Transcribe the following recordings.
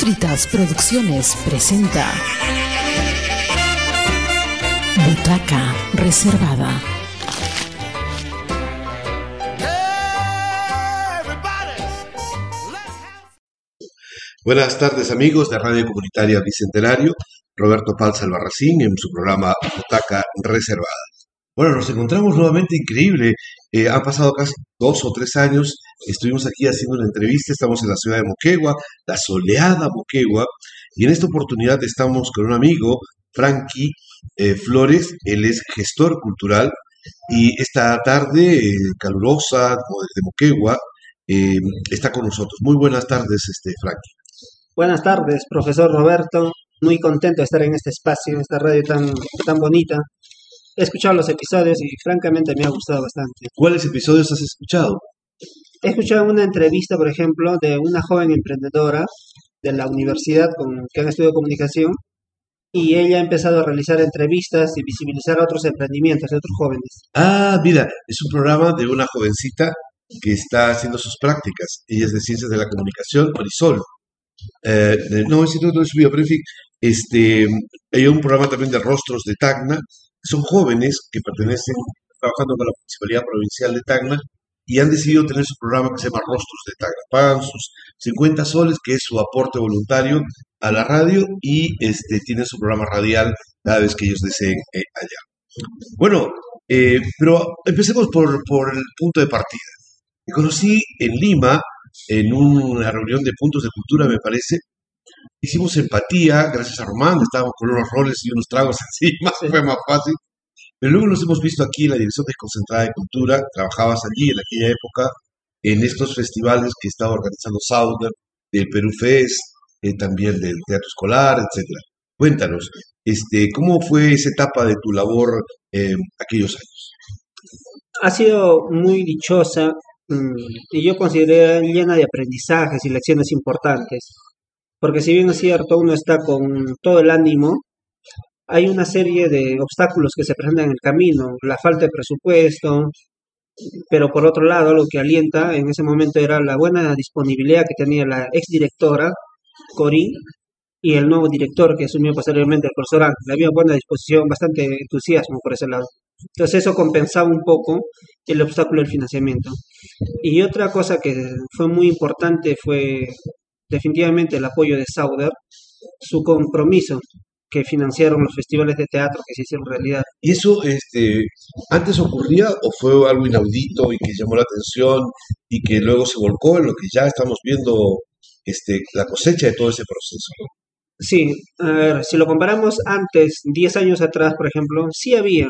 Postritas Producciones presenta Butaca Reservada. Buenas tardes amigos de Radio Comunitaria Bicentenario, Roberto Palza Albarracín en su programa Butaca Reservada. Bueno, nos encontramos nuevamente increíble. Eh, han pasado casi dos o tres años. Estuvimos aquí haciendo una entrevista. Estamos en la ciudad de Moquegua, la soleada Moquegua. Y en esta oportunidad estamos con un amigo, Frankie eh, Flores. Él es gestor cultural. Y esta tarde eh, calurosa, de Moquegua, está con nosotros. Muy buenas tardes, este, Frankie. Buenas tardes, profesor Roberto. Muy contento de estar en este espacio, en esta radio tan, tan bonita. He escuchado los episodios y francamente me ha gustado bastante. ¿Cuáles episodios has escuchado? He escuchado una entrevista, por ejemplo, de una joven emprendedora de la universidad con, que han estudiado comunicación y ella ha empezado a realizar entrevistas y visibilizar otros emprendimientos de otros jóvenes. Ah, mira, es un programa de una jovencita que está haciendo sus prácticas. Ella es de Ciencias de la Comunicación, Marisol. Eh, no, en fin, este, hay un programa también de rostros de Tacna, son jóvenes que pertenecen, trabajando con la Municipalidad Provincial de Tacna y han decidido tener su programa que se llama Rostros de Tacna. Pagan sus 50 soles, que es su aporte voluntario a la radio y este, tienen su programa radial cada vez que ellos deseen eh, allá. Bueno, eh, pero empecemos por, por el punto de partida. Me conocí en Lima en una reunión de puntos de cultura, me parece. Hicimos empatía, gracias a Román, estábamos con unos roles y unos tragos encima, fue más fácil. Pero luego nos hemos visto aquí en la Dirección Desconcentrada de Cultura, trabajabas allí en aquella época en estos festivales que estaba organizando Sauder, del Perú Fest, eh, también del Teatro Escolar, etc. Cuéntanos, este, ¿cómo fue esa etapa de tu labor eh, aquellos años? Ha sido muy dichosa Mm, y yo considero llena de aprendizajes y lecciones importantes. Porque si bien es cierto, uno está con todo el ánimo, hay una serie de obstáculos que se presentan en el camino, la falta de presupuesto, pero por otro lado, lo que alienta en ese momento era la buena disponibilidad que tenía la exdirectora, Cori, y el nuevo director que asumió posteriormente, el profesor Ángel. Había buena disposición, bastante entusiasmo por ese lado. Entonces eso compensaba un poco el obstáculo del financiamiento. Y otra cosa que fue muy importante fue definitivamente el apoyo de Sauder, su compromiso que financiaron los festivales de teatro que se hicieron realidad. ¿Y eso este, antes ocurría o fue algo inaudito y que llamó la atención y que luego se volcó en lo que ya estamos viendo este, la cosecha de todo ese proceso? Sí, a ver, si lo comparamos antes, 10 años atrás, por ejemplo, sí había,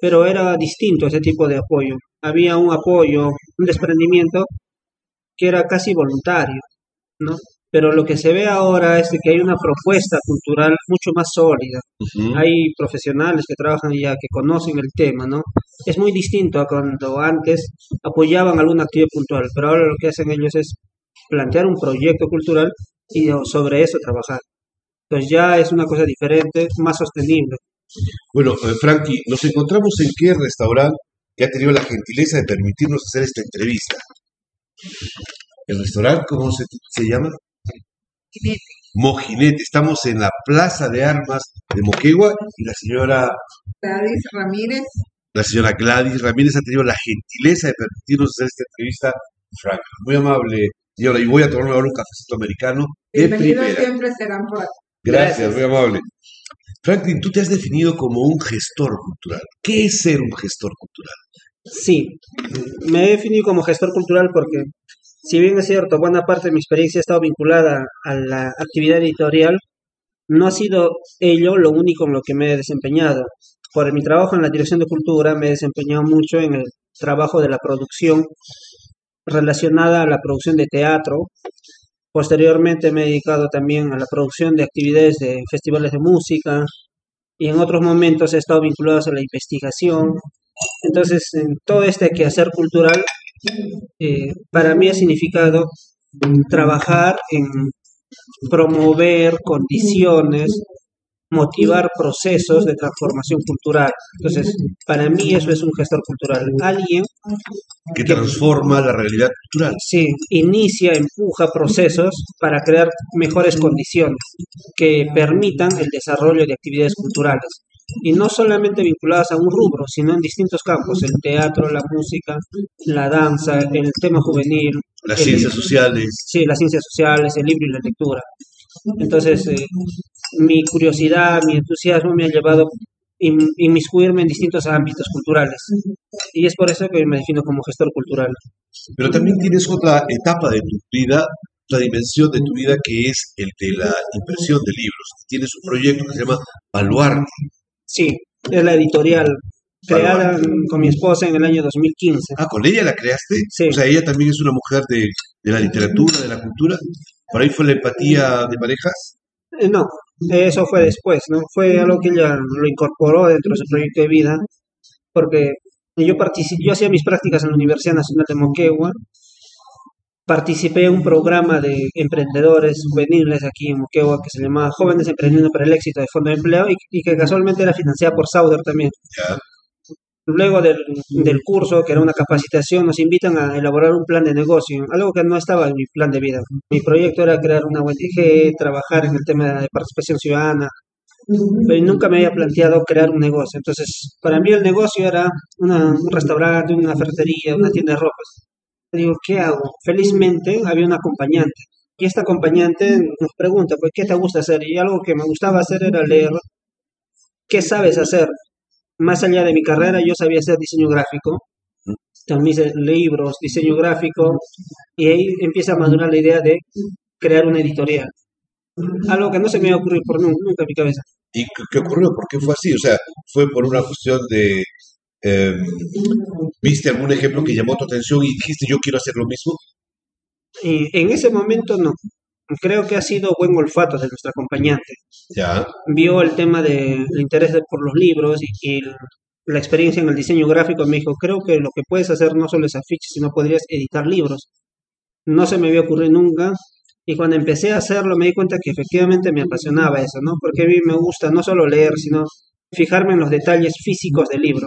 pero era distinto ese tipo de apoyo. Había un apoyo, un desprendimiento que era casi voluntario, ¿no? Pero lo que se ve ahora es que hay una propuesta cultural mucho más sólida. Hay profesionales que trabajan ya, que conocen el tema, ¿no? Es muy distinto a cuando antes apoyaban alguna actividad puntual, pero ahora lo que hacen ellos es plantear un proyecto cultural y sobre eso trabajar. Entonces ya es una cosa diferente, más sostenible. Bueno, eh, Frankie, nos encontramos en qué restaurante que ha tenido la gentileza de permitirnos hacer esta entrevista. ¿El restaurante cómo se, llama? Mojinete. Mojinete. Estamos en la Plaza de Armas de Moquegua y la señora Gladys Ramírez. La señora Gladys Ramírez ha tenido la gentileza de permitirnos hacer esta entrevista. Frank, muy amable. Señora, y voy a tomarme ahora un cafecito americano. Bienvenidos siempre serán por aquí. Gracias, muy amable. Franklin, tú te has definido como un gestor cultural. ¿Qué es ser un gestor cultural? Sí, me he definido como gestor cultural porque, si bien es cierto, buena parte de mi experiencia ha estado vinculada a la actividad editorial, no ha sido ello lo único en lo que me he desempeñado. Por mi trabajo en la Dirección de Cultura me he desempeñado mucho en el trabajo de la producción relacionada a la producción de teatro, Posteriormente me he dedicado también a la producción de actividades de festivales de música y en otros momentos he estado vinculado a la investigación. Entonces, en todo este quehacer cultural, eh, para mí ha significado trabajar en promover condiciones motivar procesos de transformación cultural. Entonces, para mí eso es un gestor cultural. Alguien que transforma la realidad cultural. Sí, inicia, empuja procesos para crear mejores condiciones que permitan el desarrollo de actividades culturales. Y no solamente vinculadas a un rubro, sino en distintos campos, el teatro, la música, la danza, el tema juvenil. Las el- ciencias sociales. Sí, las ciencias sociales, el libro y la lectura. Entonces, eh, mi curiosidad, mi entusiasmo me ha llevado a in- inmiscuirme en distintos ámbitos culturales. Y es por eso que me defino como gestor cultural. Pero también tienes otra etapa de tu vida, otra dimensión de tu vida que es el de la impresión de libros. Tienes un proyecto que se llama Baluarte. Sí, es la editorial creada con mi esposa en el año 2015. Ah, ¿con ella la creaste? Sí. O sea, ella también es una mujer de, de la literatura, de la cultura. Por ahí fue la empatía de parejas. Eh, No, eso fue después, ¿no? Fue algo que ella lo incorporó dentro de su proyecto de vida, porque yo participé, yo hacía mis prácticas en la Universidad Nacional de Moquegua, participé en un programa de emprendedores juveniles aquí en Moquegua que se llamaba Jóvenes Emprendiendo para el Éxito de Fondo de Empleo y, y que casualmente era financiada por Sauder también. Luego del, del curso, que era una capacitación, nos invitan a elaborar un plan de negocio, algo que no estaba en mi plan de vida. Mi proyecto era crear una ONG, trabajar en el tema de participación ciudadana, pero nunca me había planteado crear un negocio. Entonces, para mí el negocio era una- un restaurante, una ferretería, una tienda de ropas. Digo, ¿qué hago? Felizmente había un acompañante. Y esta acompañante nos pregunta, pues, ¿qué te gusta hacer? Y algo que me gustaba hacer era leer. ¿Qué sabes hacer? Más allá de mi carrera, yo sabía hacer diseño gráfico. Hice libros, diseño gráfico. Y ahí empieza a madurar la idea de crear una editorial. Algo que no se me ocurrido por nun- nunca en mi cabeza. ¿Y qué ocurrió? ¿Por qué fue así? O sea, fue por una cuestión de... eh, ¿Viste algún ejemplo que llamó tu atención y dijiste yo quiero hacer lo mismo? Y en ese momento no. Creo que ha sido buen olfato de nuestra acompañante. Ya. Vio el tema del interés de- por los libros y, y la experiencia en el diseño gráfico. Me dijo, creo que lo que puedes hacer no solo es afiches, sino podrías editar libros. No se me había ocurrido nunca. Y cuando empecé a hacerlo me di cuenta que efectivamente me apasionaba eso, ¿no? Porque a mí me gusta no solo leer, sino fijarme en los detalles físicos del libro.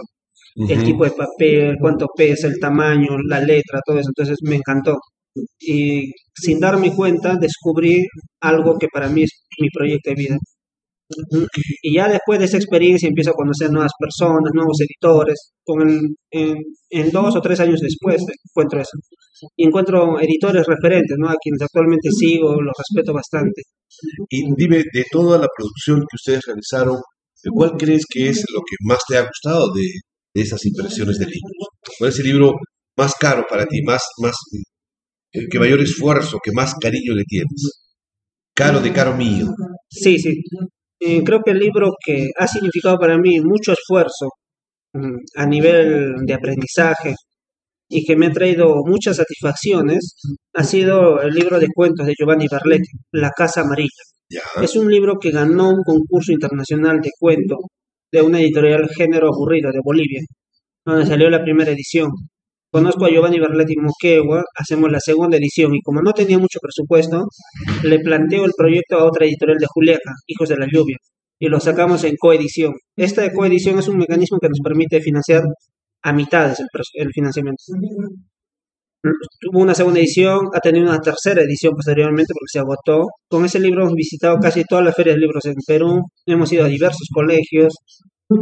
El tipo de papel, cuánto pesa, el tamaño, la letra, todo eso. Entonces me encantó. Y sin darme cuenta descubrí algo que para mí es mi proyecto de vida. Y ya después de esa experiencia empiezo a conocer nuevas personas, nuevos editores. Con el, en, en dos o tres años después encuentro eso. Y encuentro editores referentes, ¿no? A quienes actualmente sigo, los respeto bastante. Y dime, de toda la producción que ustedes realizaron, ¿cuál crees que es lo que más te ha gustado de, de esas impresiones de libros? ¿Cuál es el libro más caro para ti, más, más, el que mayor esfuerzo, que más cariño le tienes? Caro de caro mío. Sí, sí. Eh, creo que el libro que ha significado para mí mucho esfuerzo mm, a nivel de aprendizaje y que me ha traído muchas satisfacciones ha sido el libro de cuentos de Giovanni Barletti, La Casa Amarilla. Ya. Es un libro que ganó un concurso internacional de cuento de una editorial Género Aburrido de Bolivia, donde salió la primera edición. Conozco a Giovanni Barletti en Moquegua, hacemos la segunda edición y como no tenía mucho presupuesto, le planteo el proyecto a otra editorial de Juliaca, Hijos de la Lluvia, y lo sacamos en coedición. Esta coedición es un mecanismo que nos permite financiar a mitades el, el financiamiento. Tuvo una segunda edición, ha tenido una tercera edición posteriormente porque se agotó. Con ese libro hemos visitado casi todas las ferias de libros en Perú, hemos ido a diversos colegios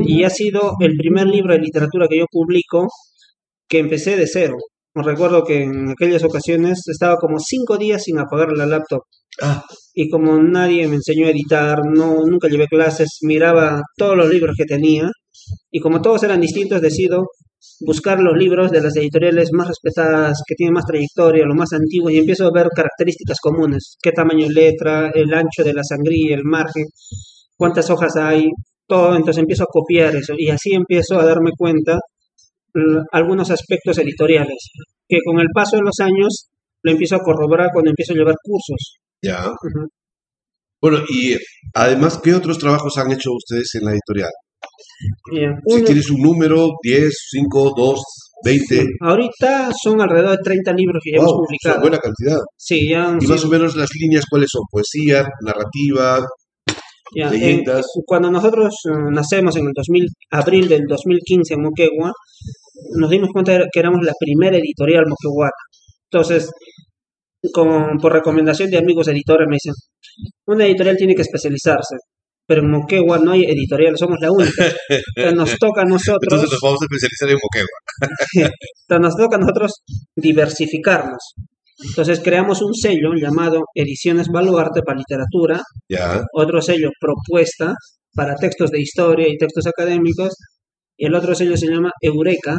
y ha sido el primer libro de literatura que yo publico que empecé de cero. Recuerdo que en aquellas ocasiones estaba como cinco días sin apagar la laptop Ah, y como nadie me enseñó a editar, no, nunca llevé clases, miraba todos los libros que tenía y como todos eran distintos, decido buscar los libros de las editoriales más respetadas, que tienen más trayectoria, lo más antiguo y empiezo a ver características comunes, qué tamaño de letra, el ancho de la sangría, el margen, cuántas hojas hay, todo, entonces empiezo a copiar eso y así empiezo a darme cuenta algunos aspectos editoriales, que con el paso de los años lo empiezo a corroborar cuando empiezo a llevar cursos. ya. Bueno, y además, ¿qué otros trabajos han hecho ustedes en la editorial? Si Uno- tienes un número, 10, 5, 2, 20. ahorita son alrededor de 30 libros que ya hemos Wow, es publicado. una buena cantidad. Sí, ya Y más sido- o menos las líneas, ¿cuáles son? Poesía, narrativa, Ya, leyendas. en- cuando nosotros eh, nacemos en el 2000, abril del 2015 en Moquegua, nos dimos cuenta que éramos la primera editorial moqueguana. Entonces, con- por recomendación de amigos editores me dicen, una editorial tiene que especializarse, pero en Moquegua no hay editorial, somos la única. Entonces nos toca a nosotros, Entonces nos vamos a especializar en Moquegua. entonces nos toca a nosotros diversificarnos. Entonces creamos un sello llamado Ediciones Baluarte para Literatura, Ya. otro sello Propuesta para textos de historia y textos académicos, y el otro sello se llama Eureka,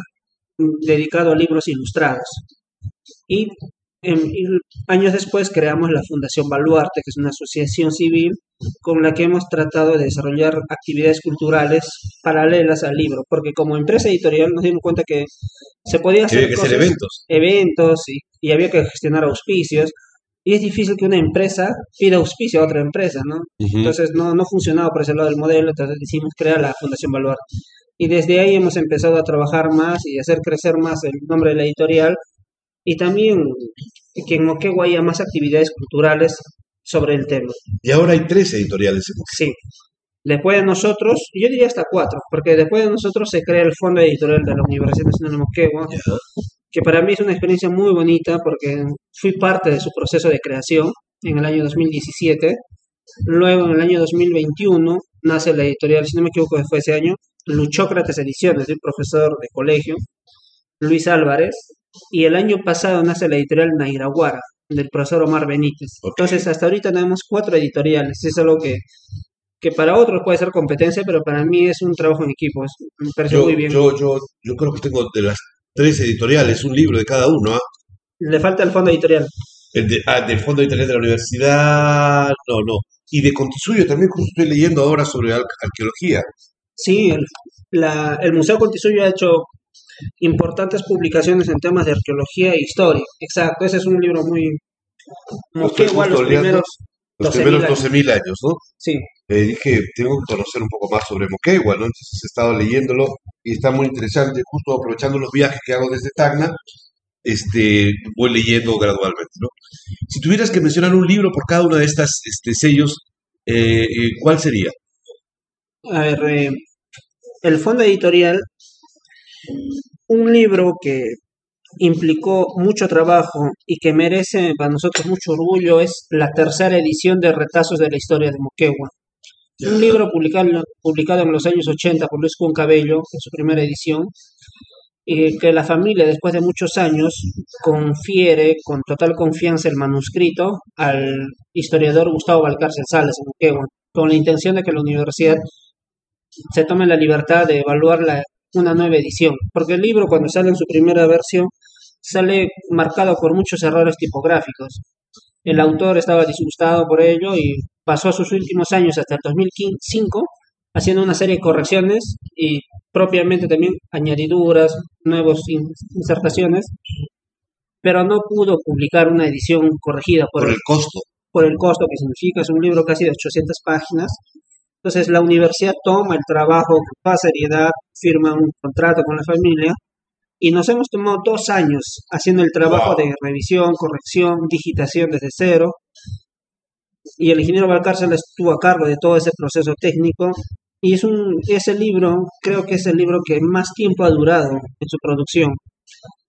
dedicado a libros ilustrados. Y, años después creamos la Fundación Baluarte, que es una asociación civil con la que hemos tratado de desarrollar actividades culturales paralelas al libro, porque como empresa editorial nos dimos cuenta que se podía hacer cosas- eventos. eventos y, y había que gestionar auspicios. Y es difícil que una empresa pida auspicio a otra empresa, ¿no? Entonces no, no funcionaba por ese lado del modelo, entonces decidimos crear la Fundación Baluarte. Y desde ahí hemos empezado a trabajar más y hacer crecer más el nombre de la editorial y también que en Moquegua haya más actividades culturales sobre el tema. Y ahora hay tres editoriales en Moquegua. Sí. Después de nosotros, yo diría hasta cuatro, porque después de nosotros se crea el Fondo Editorial de la Universidad Nacional de Moquegua, que para mí es una experiencia muy bonita porque fui parte de su proceso de creación en el año 2017. Luego, en el año 2021, nace la editorial, si no me equivoco, fue ese año, Luchócrates Ediciones, de un profesor de colegio, Luis Álvarez. Y el año pasado nace la editorial Nairaguara, del profesor Omar Benítez. Entonces, hasta ahorita tenemos cuatro editoriales. Es algo que, que para otros puede ser competencia, pero para mí es un trabajo en equipo. es- me parece Yo, muy bien. yo, yo, yo creo que tengo de las tres editoriales un libro de cada uno. ¿ah? Le falta el fondo editorial. El de, ah, del Fondo Internet de la Universidad, no, no. Y de Contisuyo también, justo estoy leyendo ahora sobre ar- arqueología. Sí, el, la- el Museo Contisuyo ha hecho importantes publicaciones en temas de arqueología e historia. Exacto, ese es un libro muy... Estoy Moquegua, justo los primeros... Los 12.000 primeros años. 12.000 años, ¿no? Sí, Eh, dije, tengo que conocer un poco más sobre Moquegua, ¿no? Entonces he estado leyéndolo y está muy interesante, justo aprovechando los viajes que hago desde Tacna, este, voy leyendo gradualmente, ¿no? Si tuvieras que mencionar un libro por cada uno de estas este, sellos, eh, eh, ¿cuál sería? a ver, eh, el fondo editorial, un libro que implicó mucho trabajo y que merece para nosotros mucho orgullo es la tercera edición de Retazos de la Historia de Moquegua. Un libro publicado, publicado en los años 80 por Luis Cabello en su primera edición, y que la familia, después de muchos años, confiere con total confianza el manuscrito al historiador Gustavo Valcárcel Salas en Moquegua, con la intención de que la universidad se tome la libertad de evaluar la- una nueva edición, porque el libro cuando sale en su primera versión sale marcado por muchos errores tipográficos. El autor estaba disgustado por ello y pasó sus últimos años hasta el 2005 haciendo una serie de correcciones y propiamente también añadiduras, nuevas in- insertaciones, pero no pudo publicar una edición corregida por, Por el el costo. por el costo que significa, es un libro casi de 800 páginas. Entonces la universidad toma el trabajo con seriedad, firma un contrato con la familia y nos hemos tomado dos años haciendo el trabajo Wow. de revisión, corrección, digitación desde cero. Y el ingeniero Valcárcel estuvo a cargo de todo ese proceso técnico. Y es un, ese libro, creo que es el libro que más tiempo ha durado en su producción.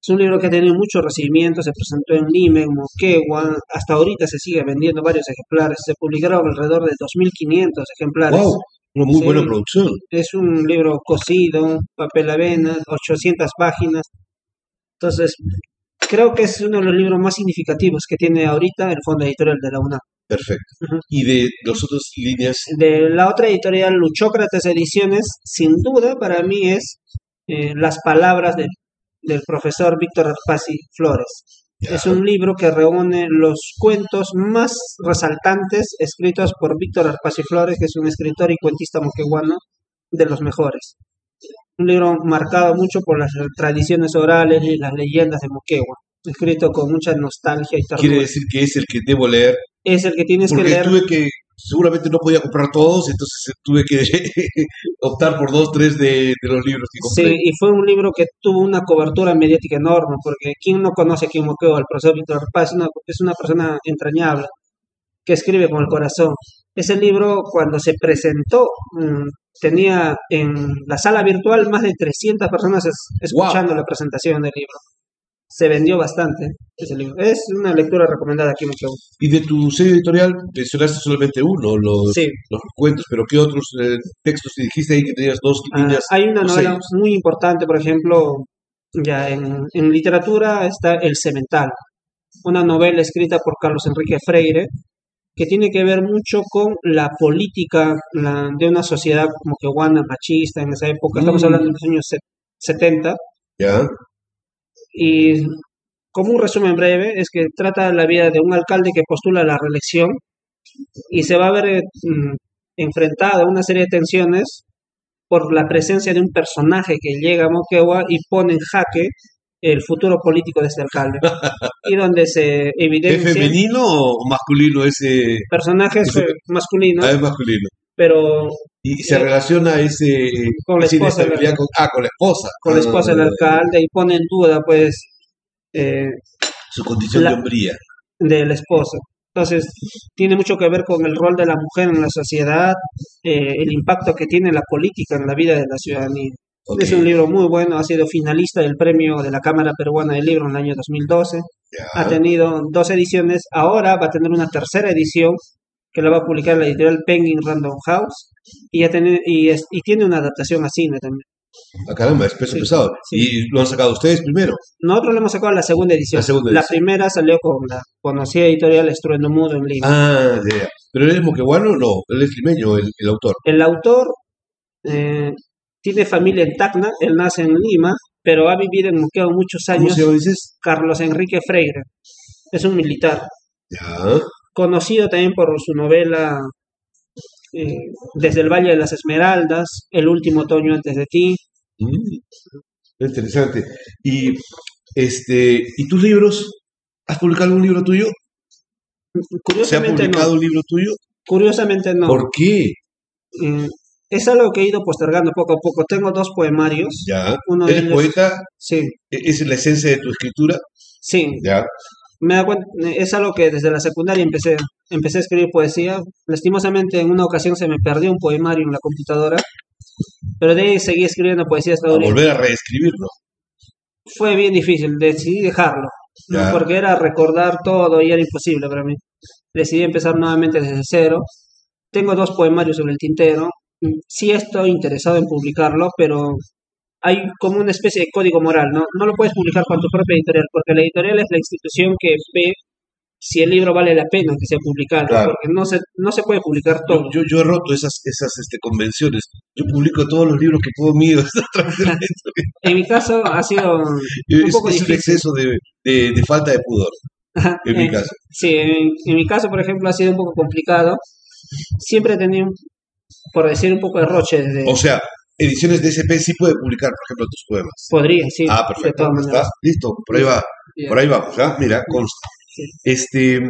Es un libro que ha tenido mucho recibimiento, se presentó en Lima, en Moquegua, hasta ahorita se sigue vendiendo varios ejemplares, se publicaron alrededor de 2.500 ejemplares. ¡Wow! Una muy Sí. buena producción. Es un libro cosido, papel avena, 800 páginas. Entonces, creo que es uno de los libros más significativos que tiene ahorita el Fondo Editorial de la UNAM. Perfecto. Y de las otras líneas, De la otra editorial, Luchócrates Ediciones, sin duda para mí es eh, Las palabras del, del profesor Víctor Arpasi Flores. Es un libro que reúne los cuentos más resaltantes escritos por Víctor Arpasi Flores, que es un escritor y cuentista moqueguano de los mejores. Un libro marcado mucho por las tradiciones orales y las leyendas de Moquegua, escrito con mucha nostalgia y quiere ternura. decir que es el que debo leer, Es el que tienes que leer. tuve que, seguramente no podía comprar todos, entonces tuve que optar por dos, tres de, de los libros que Sí, compré. y fue un libro que tuvo una cobertura mediática enorme, porque ¿quién no conoce aquí en Moquegua? El profesor Víctor Paz es una, es una persona entrañable, que escribe con el corazón. Ese libro, cuando se presentó, mm, tenía en la sala virtual más de 300 personas es- escuchando la presentación del libro. Se vendió bastante ese libro. Es una lectura recomendada aquí en Moquegua. Y de tu serie editorial mencionaste solamente uno, los, Sí. los cuentos, pero ¿qué otros eh, textos te dijiste ahí que tenías dos Ah, líneas? hay una novela seis? muy importante, por ejemplo, ya en, en literatura está El Cemental, una novela escrita por Carlos Enrique Freire, que tiene que ver mucho con la política la- de una sociedad como que guana machista en esa época, estamos Mm. hablando de los años se- 70, ¿Ya? Y como un resumen breve, es que trata la vida de un alcalde que postula la reelección y se va a ver mm, enfrentado a una serie de tensiones por la presencia de un personaje que llega a Moquegua y pone en jaque el futuro político de este alcalde. y donde se ¿Es evidencia femenino o masculino ese? personajes ese- masculinos, Ah, es masculino. pero Y se Eh, relaciona ese con la esposa inestabilidad con, ah, con la esposa. con la esposa del Ah, alcalde y pone en duda pues eh, Su condición La- de hombría. de la esposa. Entonces, tiene mucho que ver con el rol de la mujer en la sociedad, eh, el impacto que tiene la política en la vida de la ciudadanía. Es un libro muy bueno, ha sido finalista del premio de la Cámara Peruana del Libro en el año 2012, ya. ha tenido dos ediciones, ahora va a tener una tercera edición que la va a publicar la editorial Penguin Random House y, ya tiene, y, es- y tiene una adaptación a cine también. Ah, caramba, es peso Sí, pesado. sí. Y lo han sacado ustedes primero. Nosotros le hemos sacado la segunda edición. La segunda La edición. primera salió con la conocida editorial Estruendo Mudo en Lima. Ah, ya. ¿Pero él es moqueguano? No, él es limeño, el, el autor. El autor eh, tiene familia en Tacna, él nace en Lima, pero ha vivido en Moquegua muchos ¿Cómo años. se llama, dices? Carlos Enrique Freire. Es un militar, Ya. conocido también por su novela eh, Desde el Valle de las Esmeraldas, El último otoño antes de ti. Mm, Interesante. Y este, ¿y tus libros? ¿Has publicado algún libro tuyo? ¿Se ha Curiosamente publicado no. un libro tuyo? Curiosamente no. ¿Por qué? Eh, es algo que he ido postergando poco a poco. Tengo dos poemarios. Ya. Uno de ¿Eres ellos- poeta? Sí, ¿E- ¿Es la esencia de tu escritura? sí. Ya. Me da cuenta, es algo que desde la secundaria empecé, empecé a escribir poesía. Lastimosamente en una ocasión se me perdió un poemario en la computadora, pero de ahí seguí escribiendo poesía hasta A ahora. volver a reescribirlo. Fue bien difícil, decidí dejarlo, porque era recordar todo y era imposible para mí. Decidí empezar nuevamente desde cero. Tengo dos poemarios sobre el tintero. Sí estoy interesado en publicarlo, pero hay como una especie de código moral, ¿no? No lo puedes publicar con tu propia editorial, porque la editorial es la institución que ve si el libro vale la pena que sea publicado, Claro. porque no se, no se puede publicar todo. yo, yo he roto esas, esas este, convenciones. Yo publico todos los libros que puedo míos. En mi caso ha sido un Es, poco es exceso de, de, de falta de pudor, en mi Eh, caso. Sí, en, en mi caso, por ejemplo, ha sido un poco complicado. Siempre he tenido, por decir, un poco de roche desde... O sea, ediciones de SP sí puede publicar, por ejemplo, tus poemas. Podría, sí. Ah, perfecto. ¿Está? Listo, por ahí va. Por ahí vamos, ¿ya? Mira, consta. Este,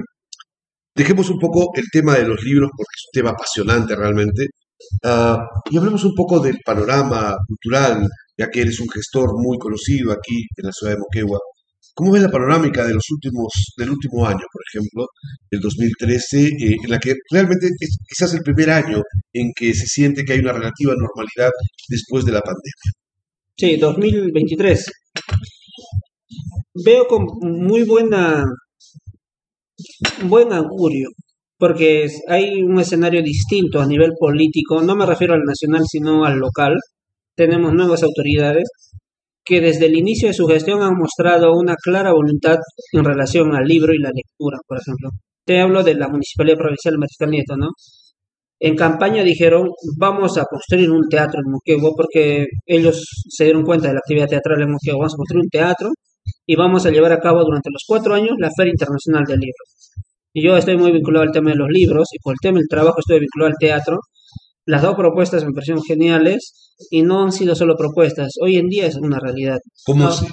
dejemos un poco el tema de los libros porque es un tema apasionante realmente. Ah, y hablemos un poco del panorama cultural, ya que eres un gestor muy conocido aquí en la ciudad de Moquegua. ¿Cómo ves la panorámica de los últimos, del último año, por ejemplo, el 2013, eh, en la que realmente es quizás el primer año en que se siente que hay una relativa normalidad después de la pandemia? Sí, 2023. Veo con muy buena, buen augurio, porque hay un escenario distinto a nivel político, no me refiero al nacional, sino al local. Tenemos nuevas autoridades que desde el inicio de su gestión han mostrado una clara voluntad en relación al libro y la lectura, por ejemplo. Te hablo de la Municipalidad Provincial Mariscal Nieto, ¿no? En campaña dijeron, vamos a construir un teatro en Moquegua, porque ellos se dieron cuenta de la actividad teatral en Moquegua. Vamos a construir un teatro y vamos a llevar a cabo durante los cuatro años la Feria Internacional del Libro. Y yo estoy muy vinculado al tema de los libros y por el tema del trabajo estoy vinculado al teatro. Las dos propuestas me parecieron geniales y no han sido solo propuestas. Hoy en día es una realidad. ¿Cómo se?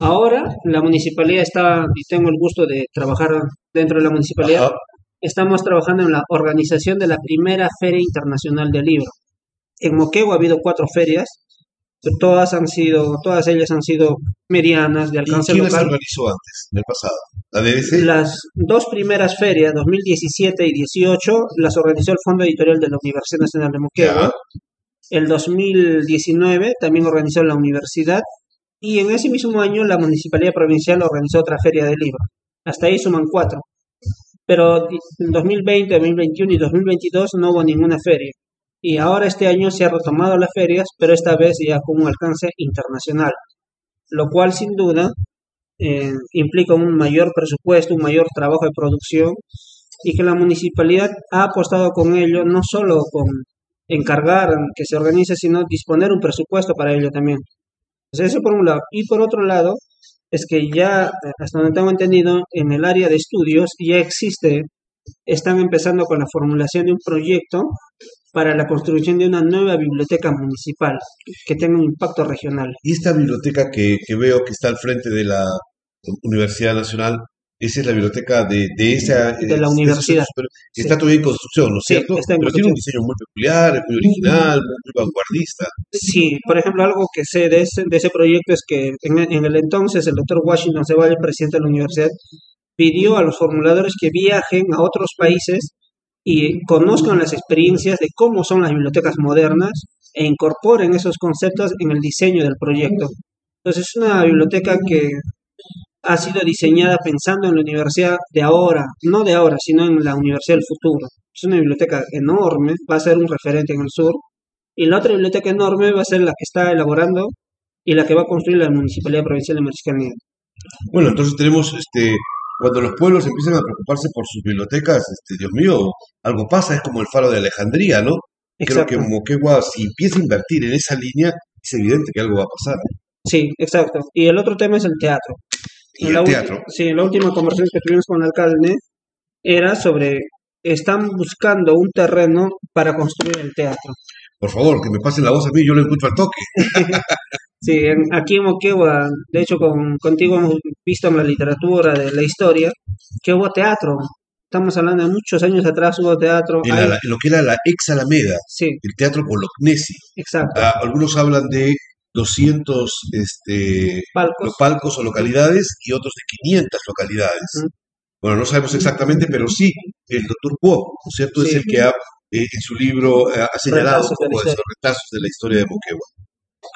Ahora la municipalidad está, y tengo el gusto de trabajar dentro de la municipalidad, Ajá. estamos trabajando en la organización de la primera Feria Internacional del Libro. En Moquegua ha habido cuatro ferias, todas han sido, todas ellas han sido medianas, de ¿Y alcance quién las organizó antes, en el pasado? la. Las dos primeras ferias, 2017 y 18, las organizó el Fondo Editorial de la Universidad Nacional de Moquegua. El 2019 también organizó la universidad y en ese mismo año la Municipalidad Provincial organizó otra feria de libro. Hasta ahí suman cuatro. Pero en 2020, 2021 y 2022 no hubo ninguna feria. Y ahora este año se ha retomado las ferias, pero esta vez ya con un alcance internacional. Lo cual sin duda eh, implica un mayor presupuesto, un mayor trabajo de producción y que la municipalidad ha apostado con ello no solo con encargar que se organice, sino disponer un presupuesto para ello también. eso por un lado. Y por otro lado, es que ya, hasta donde tengo entendido, en el área de estudios ya existe, están empezando con la formulación de un proyecto para la construcción de una nueva biblioteca municipal que tenga un impacto regional. Y esta biblioteca que, que veo que está al frente de la Universidad Nacional, esa es la biblioteca de, de esa... De la universidad. está todavía en construcción, ¿no es cierto? Pero tiene un diseño muy peculiar, muy original, muy, vanguardista. Sí, por ejemplo, algo que sé de ese, de ese proyecto es que en, en el entonces el doctor Washington Ceballos, presidente de la universidad, pidió a los formuladores que viajen a otros países y conozcan las experiencias de cómo son las bibliotecas modernas e incorporen esos conceptos en el diseño del proyecto. Entonces es una biblioteca que ha sido diseñada pensando en la universidad de ahora, no de ahora, sino en la universidad del futuro. Es una biblioteca enorme, va a ser un referente en el sur, y la otra biblioteca enorme va a ser la que está elaborando y la que va a construir la Municipalidad Provincial de Mariscal Bueno, entonces tenemos, este, cuando los pueblos empiezan a preocuparse por sus bibliotecas, este, Dios mío, algo pasa, es como el faro de Alejandría, ¿no? Creo que Moquegua, si empieza a invertir en esa línea, es evidente que algo va a pasar. Sí, exacto. Y el otro tema es el teatro. Y el teatro. Sí, la última conversación que tuvimos con el alcalde era sobre, están buscando un terreno para construir el teatro. Por favor, que me pasen la voz a mí, yo lo escucho al toque. sí, aquí en Moquegua, de hecho con, contigo hemos visto en la literatura de la historia que hubo teatro. Estamos hablando de muchos años atrás hubo teatro. En, lo que era la ex Alameda, sí. el teatro Bolognesi. Exacto. Ah, algunos hablan de 200 este, palcos. palcos o localidades y otros de 500 localidades. Bueno, no sabemos exactamente, pero sí, el doctor Poe, ¿no es cierto? Es el que ha, eh, en su libro eh, ha señalado un poco de esos retazos de la historia de Moquegua.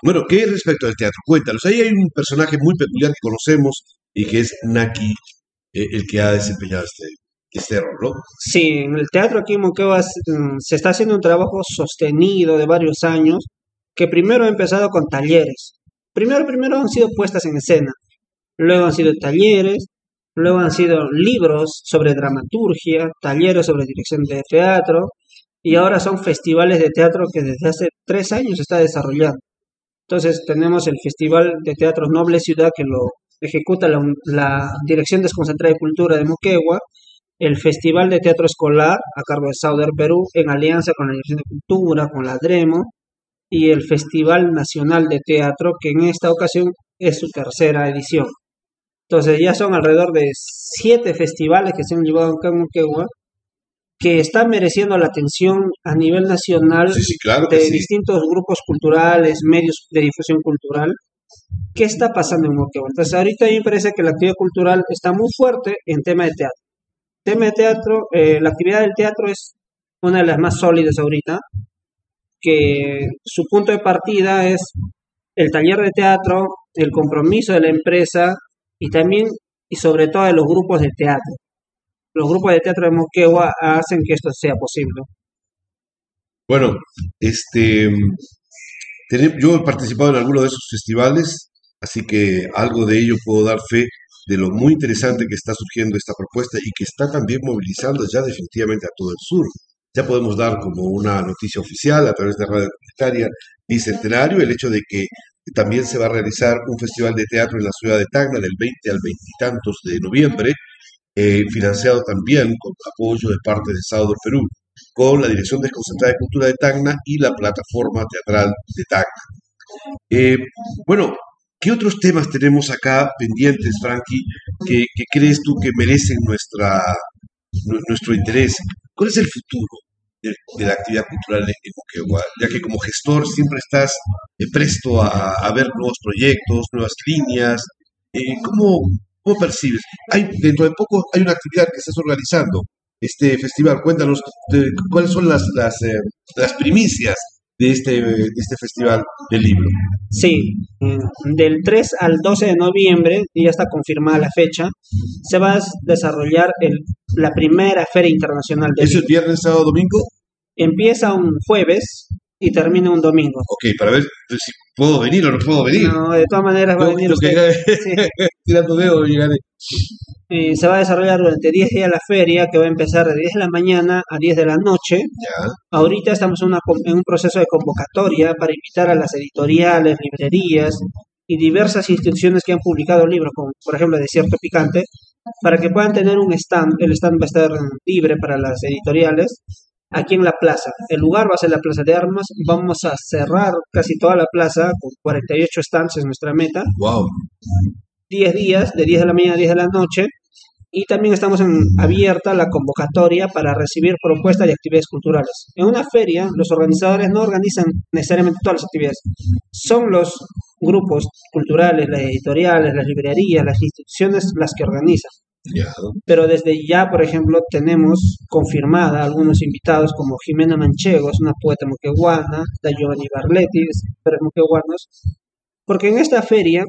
Bueno, ¿qué respecto al teatro? Cuéntanos. Ahí hay un personaje muy peculiar que conocemos y que es Naki, eh, el que ha desempeñado este, este rol, ¿no? Sí, en el teatro aquí en Moquegua mm, se está haciendo un trabajo sostenido de varios años que primero ha empezado con talleres. Primero, primero han sido puestas en escena, luego han sido talleres, luego han sido libros sobre dramaturgia, talleres sobre dirección de teatro, y ahora son festivales de teatro que desde hace tres años está desarrollando. Entonces tenemos el Festival de Teatro Noble Ciudad que lo ejecuta la, Dirección Desconcentrada de Cultura de Moquegua, el Festival de Teatro Escolar a cargo de Sauder Perú en alianza con la Dirección de Cultura, con la DREMO, y el Festival Nacional de Teatro, que en esta ocasión es su tercera edición. Entonces ya son alrededor de siete festivales que se han llevado a Moquegua, que están mereciendo la atención a nivel nacional de distintos grupos culturales, medios de difusión cultural. ¿Qué está pasando en Moquegua? Entonces ahorita a mí me parece que la actividad cultural está muy fuerte en tema de teatro. Tema de teatro, eh, la actividad del teatro es una de las más sólidas ahorita que su punto de partida es el taller de teatro, el compromiso de la empresa y también y sobre todo de los grupos de teatro. Los grupos de teatro de Moquegua hacen que esto sea posible. Bueno, este, yo he participado en algunos de esos festivales, así que algo de ello puedo dar fe de lo muy interesante que está surgiendo esta propuesta y que está también movilizando ya definitivamente a todo el sur ya podemos dar como una noticia oficial a través de Radio Comunitaria Bicentenario el hecho de que también se va a realizar un festival de teatro en la ciudad de Tacna del 20 al 20 y tantos de noviembre, eh, financiado también con apoyo de parte de Salvador Perú, con la Dirección Desconcentrada de Cultura de Tacna y la Plataforma Teatral de Tacna. Eh, bueno, ¿qué otros temas tenemos acá pendientes, Frankie, que, que crees tú que merecen nuestra, nuestro interés? ¿Cuál es el futuro de, la actividad cultural en Moquegua? Ya que como gestor siempre estás eh, presto a, ver nuevos proyectos, nuevas líneas. Eh, ¿cómo, ¿Cómo percibes? Hay, dentro de poco hay una actividad que estás organizando, este festival. Cuéntanos de- cuáles son las, las, eh, las primicias de este, de este festival del libro. Sí, mm, del 3 al 12 de noviembre, y ya está confirmada la fecha, se va a desarrollar el, la primera Feria Internacional del ¿Eso es Libro. viernes, sábado, domingo? Empieza un jueves y termina un domingo. Ok, para ver si puedo venir o no puedo venir. No, de todas maneras va a venir yo que usted. Sí. tirando dedo llegaré. Eh, se va a desarrollar durante 10 días la feria, que va a empezar de 10 de la mañana a 10 de la noche. Ya. Ahorita estamos en, una en un proceso de convocatoria para invitar a las editoriales, librerías y diversas instituciones que han publicado libros, como por ejemplo Desierto Picante, para que puedan tener un stand. El stand va a estar libre para las editoriales aquí en la plaza. El lugar va a ser la Plaza de Armas. Vamos a cerrar casi toda la plaza con 48 stands, es nuestra meta. Wow. 10 días, de 10 de la mañana a 10 de la noche. Y también estamos en abierta la convocatoria para recibir propuestas y actividades culturales. En una feria, los organizadores no organizan necesariamente todas las actividades. Son los grupos culturales, las editoriales, las librerías, las instituciones las que organizan. Pero desde ya, por ejemplo, tenemos confirmada algunos invitados como Jimena Manchego, es una poeta moqueguana, la Giovanni Barletti, escritores moqueguanos, porque en esta feria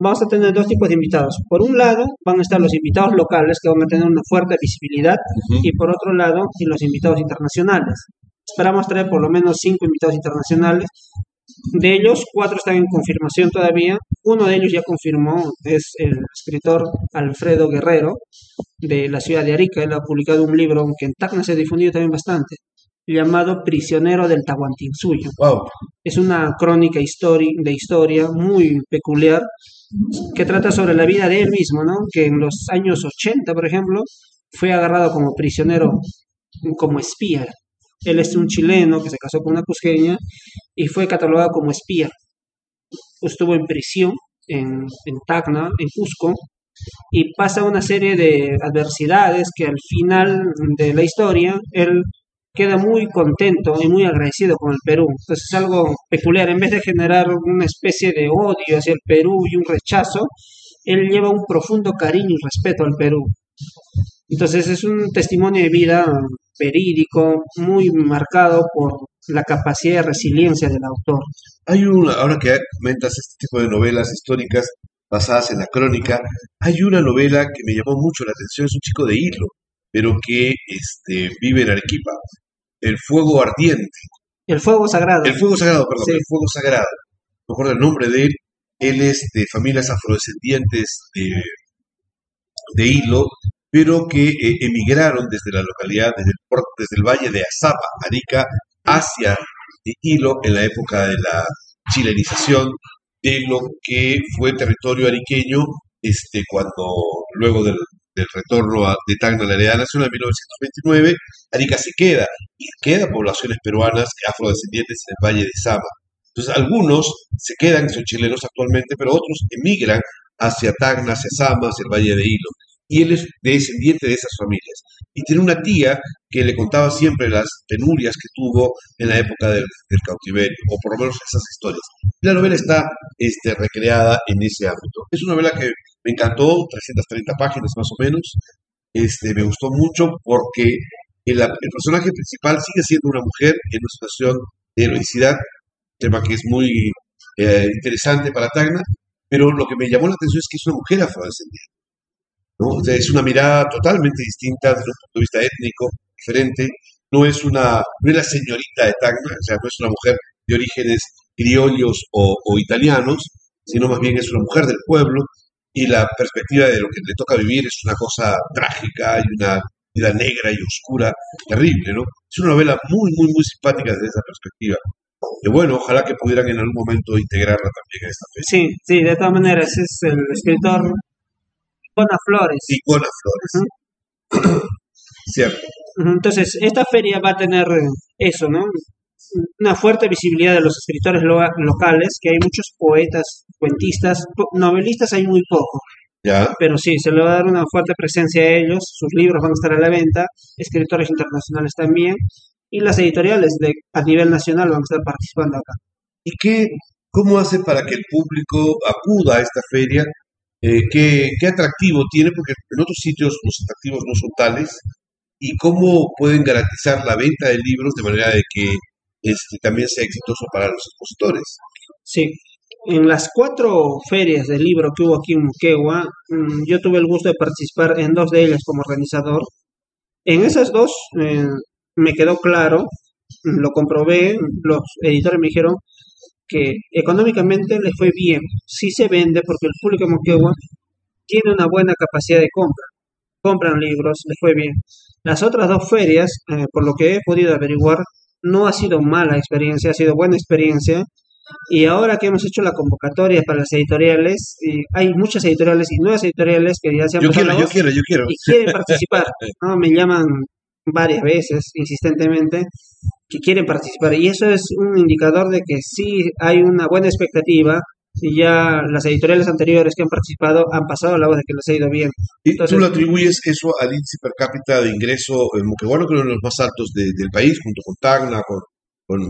vamos a tener dos tipos de invitados. Por un lado, van a estar los invitados locales que van a tener una fuerte visibilidad y por otro lado, y los invitados internacionales. Esperamos traer por lo menos cinco invitados internacionales. De ellos, cuatro están en confirmación todavía. Uno de ellos ya confirmó, es el escritor Alfredo Guerrero, de la ciudad de Arica. Él ha publicado un libro que en Tacna se ha difundido también bastante, llamado Prisionero del Tahuantinsuyo. Wow. Es una crónica de historia muy peculiar que trata sobre la vida de él mismo, ¿no? Que en los años 80, por ejemplo, fue agarrado como prisionero, como espía. Él es un chileno que se casó con una cusqueña y fue catalogado como espía. Estuvo en prisión en, en Tacna, en Cusco, y pasa una serie de adversidades que al final de la historia él queda muy contento y muy agradecido con el Perú. Entonces es algo peculiar. En vez de generar una especie de odio hacia el Perú y un rechazo, él lleva un profundo cariño y respeto al Perú. Entonces es un testimonio de vida verídico, muy marcado por la capacidad de resiliencia del autor. Hay una, ahora que comentas este tipo de novelas históricas basadas en la crónica, hay una novela que me llamó mucho la atención, es un chico de hilo, pero que este, vive en Arequipa, El Fuego Ardiente, El fuego sagrado. El Fuego Sagrado, perdón, Sí. El Fuego Sagrado, me acuerdo el nombre de él, él es de familias afrodescendientes de, de hilo, pero que eh, emigraron desde la localidad, desde el, desde el valle de Azapa, Arica, hacia eh, Hilo en la época de la chilenización de lo que fue territorio ariqueño este, cuando luego del, retorno de Tacna a la heredad nacional en 1929, Arica se queda y quedan poblaciones peruanas afrodescendientes en el Valle de Sama. Entonces algunos se quedan, son chilenos actualmente, pero otros emigran hacia Tacna, hacia Sama, hacia el Valle de Hilo. Y él es descendiente de esas familias. Y tiene una tía que le contaba siempre las penurias que tuvo en la época del, del cautiverio, o por lo menos esas historias. La novela está este, recreada en ese ámbito. Es una novela que me encantó, 330 páginas más o menos. Este, me gustó mucho porque el, el personaje principal sigue siendo una mujer en una situación de heroicidad, tema que es muy eh, interesante para Tacna, pero lo que me llamó la atención es que es una mujer afrodescendiente. ¿No? O sea, es una mirada totalmente distinta desde un punto de vista étnico, diferente. No es una, no es la señorita de Tacna, o sea, no es una mujer de orígenes criollos o, italianos, sino más bien es una mujer del pueblo y la perspectiva de lo que le toca vivir es una cosa trágica y una vida negra y oscura, terrible, ¿no? Es una novela muy, muy, muy simpática desde esa perspectiva. Y bueno, ojalá que pudieran en algún momento integrarla también a esta fecha. Sí, sí, de todas maneras, es el escritor Icona Flores. Icona Flores. Cierto. Entonces, esta feria va a tener eso, ¿no? Una fuerte visibilidad de los escritores lo- locales, que hay muchos poetas, cuentistas, novelistas hay muy poco, Ya. pero sí, se le va a dar una fuerte presencia a ellos, sus libros van a estar a la venta, escritores internacionales también, y las editoriales de, a nivel nacional van a estar participando acá. ¿Y qué, cómo hace para que el público acuda a esta feria eh, ¿qué, qué atractivo tiene? Porque en otros sitios los atractivos no son tales. ¿Y cómo pueden garantizar la venta de libros de manera de que este, también sea exitoso para los expositores? Sí, en las cuatro ferias de libro que hubo aquí en Muquegua, mm, yo tuve el gusto de participar en dos de ellas como organizador. En esas dos eh, me quedó claro, lo comprobé, los editores me dijeron que económicamente les fue bien, sí se vende porque el público de Moquegua tiene una buena capacidad de compra, compran libros, les fue bien. Las otras dos ferias, eh, por lo que he podido averiguar, no ha sido mala experiencia, ha sido buena experiencia. Y ahora que hemos hecho la convocatoria para las editoriales, y hay muchas editoriales y nuevas editoriales que ya se han Yo puesto quiero, la yo voz quiero, yo quiero. y quieren participar. ¿no? Me llaman varias veces, insistentemente, que quieren participar. Y eso es un indicador de que sí hay una buena expectativa y ya las editoriales anteriores que han participado han pasado la voz de que les ha ido bien. ¿Y Entonces- tú lo atribuyes eso al índice per cápita de ingreso en Moquegua, creo uno de los más altos de- del país, junto con Tacna, con, con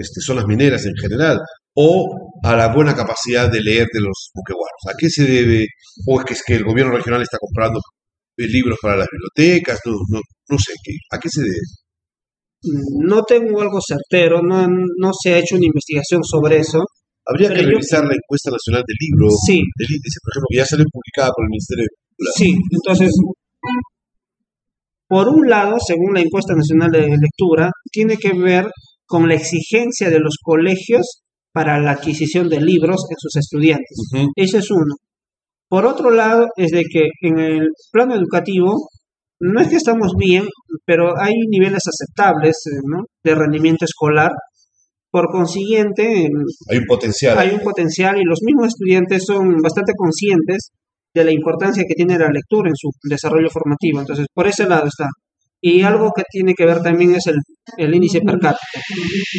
este, zonas mineras en general, o a la buena capacidad de leer de los moqueguanos? ¿A qué se debe? ¿O es que, es que el gobierno regional está comprando eh, libros para las bibliotecas? No, no, no sé, ¿qué, ¿a qué se debe? No tengo algo certero, no, no se ha hecho una investigación sobre eso. Habría que yo- revisar la encuesta nacional del libro, Sí, del índice, por ejemplo, que ya sale publicada por el Ministerio de Cultura. sí. Entonces, por un lado, según la encuesta nacional de lectura, tiene que ver con la exigencia de los colegios para la adquisición de libros en sus estudiantes. Ujú. Ese es uno. Por otro lado, es de que en el plano educativo no es que estamos bien, pero hay niveles aceptables eh, ¿no? de rendimiento escolar. Por consiguiente, Hay un potencial. hay un potencial y los mismos estudiantes son bastante conscientes de la importancia que tiene la lectura en su desarrollo formativo. Entonces, por ese lado está. Y algo que tiene que ver también es el, el índice per cápita.